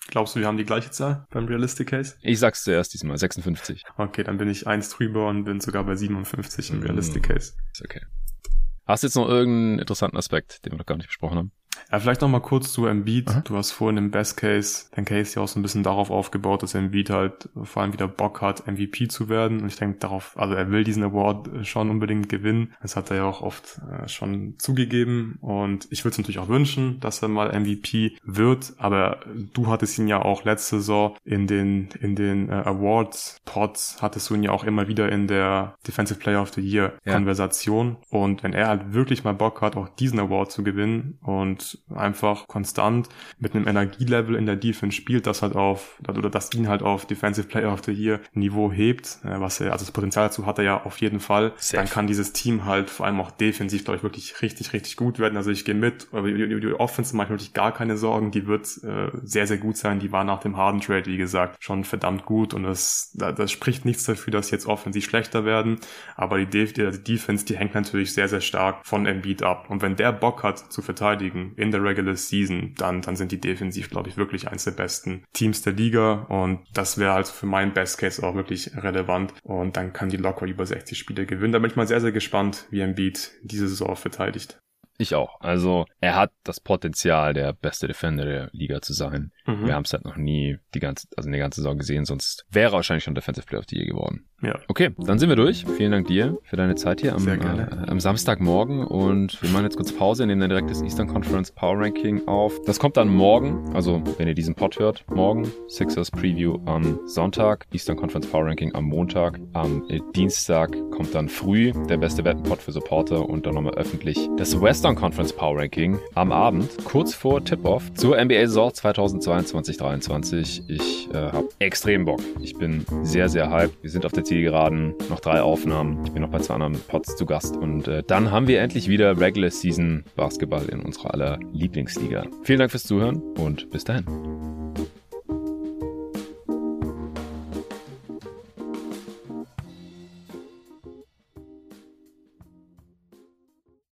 Glaubst du, wir haben die gleiche Zahl beim Realistic Case? Ich sag's zuerst diesmal, 56. Okay, dann bin ich eins drüber und bin sogar bei 57 im Realistic Case. Ist okay. Hast du jetzt noch irgendeinen interessanten Aspekt, den wir noch gar nicht besprochen haben? Ja, vielleicht noch mal kurz zu Embiid. Aha. Du hast vorhin im Best Case dein Case ja auch so ein bisschen darauf aufgebaut, dass Embiid halt vor allem wieder Bock hat, MVP zu werden. Und ich denke darauf, also er will diesen Award schon unbedingt gewinnen. Das hat er ja auch oft äh, schon zugegeben. Und ich würde es natürlich auch wünschen, dass er mal MVP wird. Aber du hattest ihn ja auch letzte Saison in den, in den äh, Awards Pods, hattest du ihn ja auch immer wieder in der Defensive Player of the Year ja. Konversation. Und wenn er halt wirklich mal Bock hat, auch diesen Award zu gewinnen und einfach konstant mit einem Energielevel in der Defense spielt, das halt auf, oder das ihn halt auf Defensive Player of the Year Niveau hebt, äh, was er, also das Potenzial dazu hat er ja auf jeden Fall, Safe. dann kann dieses Team halt vor allem auch defensiv, glaube ich, wirklich richtig, richtig gut werden. Also ich gehe mit, aber die, die, die Offense mache ich wirklich gar keine Sorgen, die wird äh, sehr, sehr gut sein. Die war nach dem Harden Trade, wie gesagt, schon verdammt gut und das, das spricht nichts dafür, dass jetzt offensiv schlechter werden, aber die, die, die Defense, die hängt natürlich sehr, sehr stark von Embiid ab. Und wenn der Bock hat zu verteidigen, in der Regular Season, dann, dann sind die defensiv, glaube ich, wirklich eins der besten Teams der Liga und das wäre also für meinen Best Case auch wirklich relevant und dann kann die locker über 60 Spiele gewinnen. Da bin ich mal sehr, sehr gespannt, wie Beat diese Saison verteidigt. Ich auch. Also er hat das Potenzial, der beste Defender der Liga zu sein. Mhm. Wir haben es halt noch nie die ganze, also eine ganze Saison gesehen, sonst wäre er wahrscheinlich schon Defensive Player of the Year geworden. Ja. Okay, dann sind wir durch. Vielen Dank dir für deine Zeit hier am, äh, am Samstagmorgen und wir machen jetzt kurz Pause, nehmen dann direkt das Eastern Conference Power Ranking auf. Das kommt dann morgen, also wenn ihr diesen Pod hört, morgen Sixers Preview am Sonntag, Eastern Conference Power Ranking am Montag, am äh, Dienstag kommt dann früh der beste Wettenpod für Supporter und dann nochmal öffentlich das Western Conference Power Ranking am Abend, kurz vor Tip-Off zur NBA-Saison 2022-23. Ich äh, habe extrem Bock. Ich bin sehr, sehr hyped. Wir sind auf der Zielgeraden, noch drei Aufnahmen. Ich bin noch bei zwei anderen Pods zu Gast und äh, dann haben wir endlich wieder Regular Season Basketball in unserer aller Lieblingsliga. Vielen Dank fürs Zuhören und bis dahin.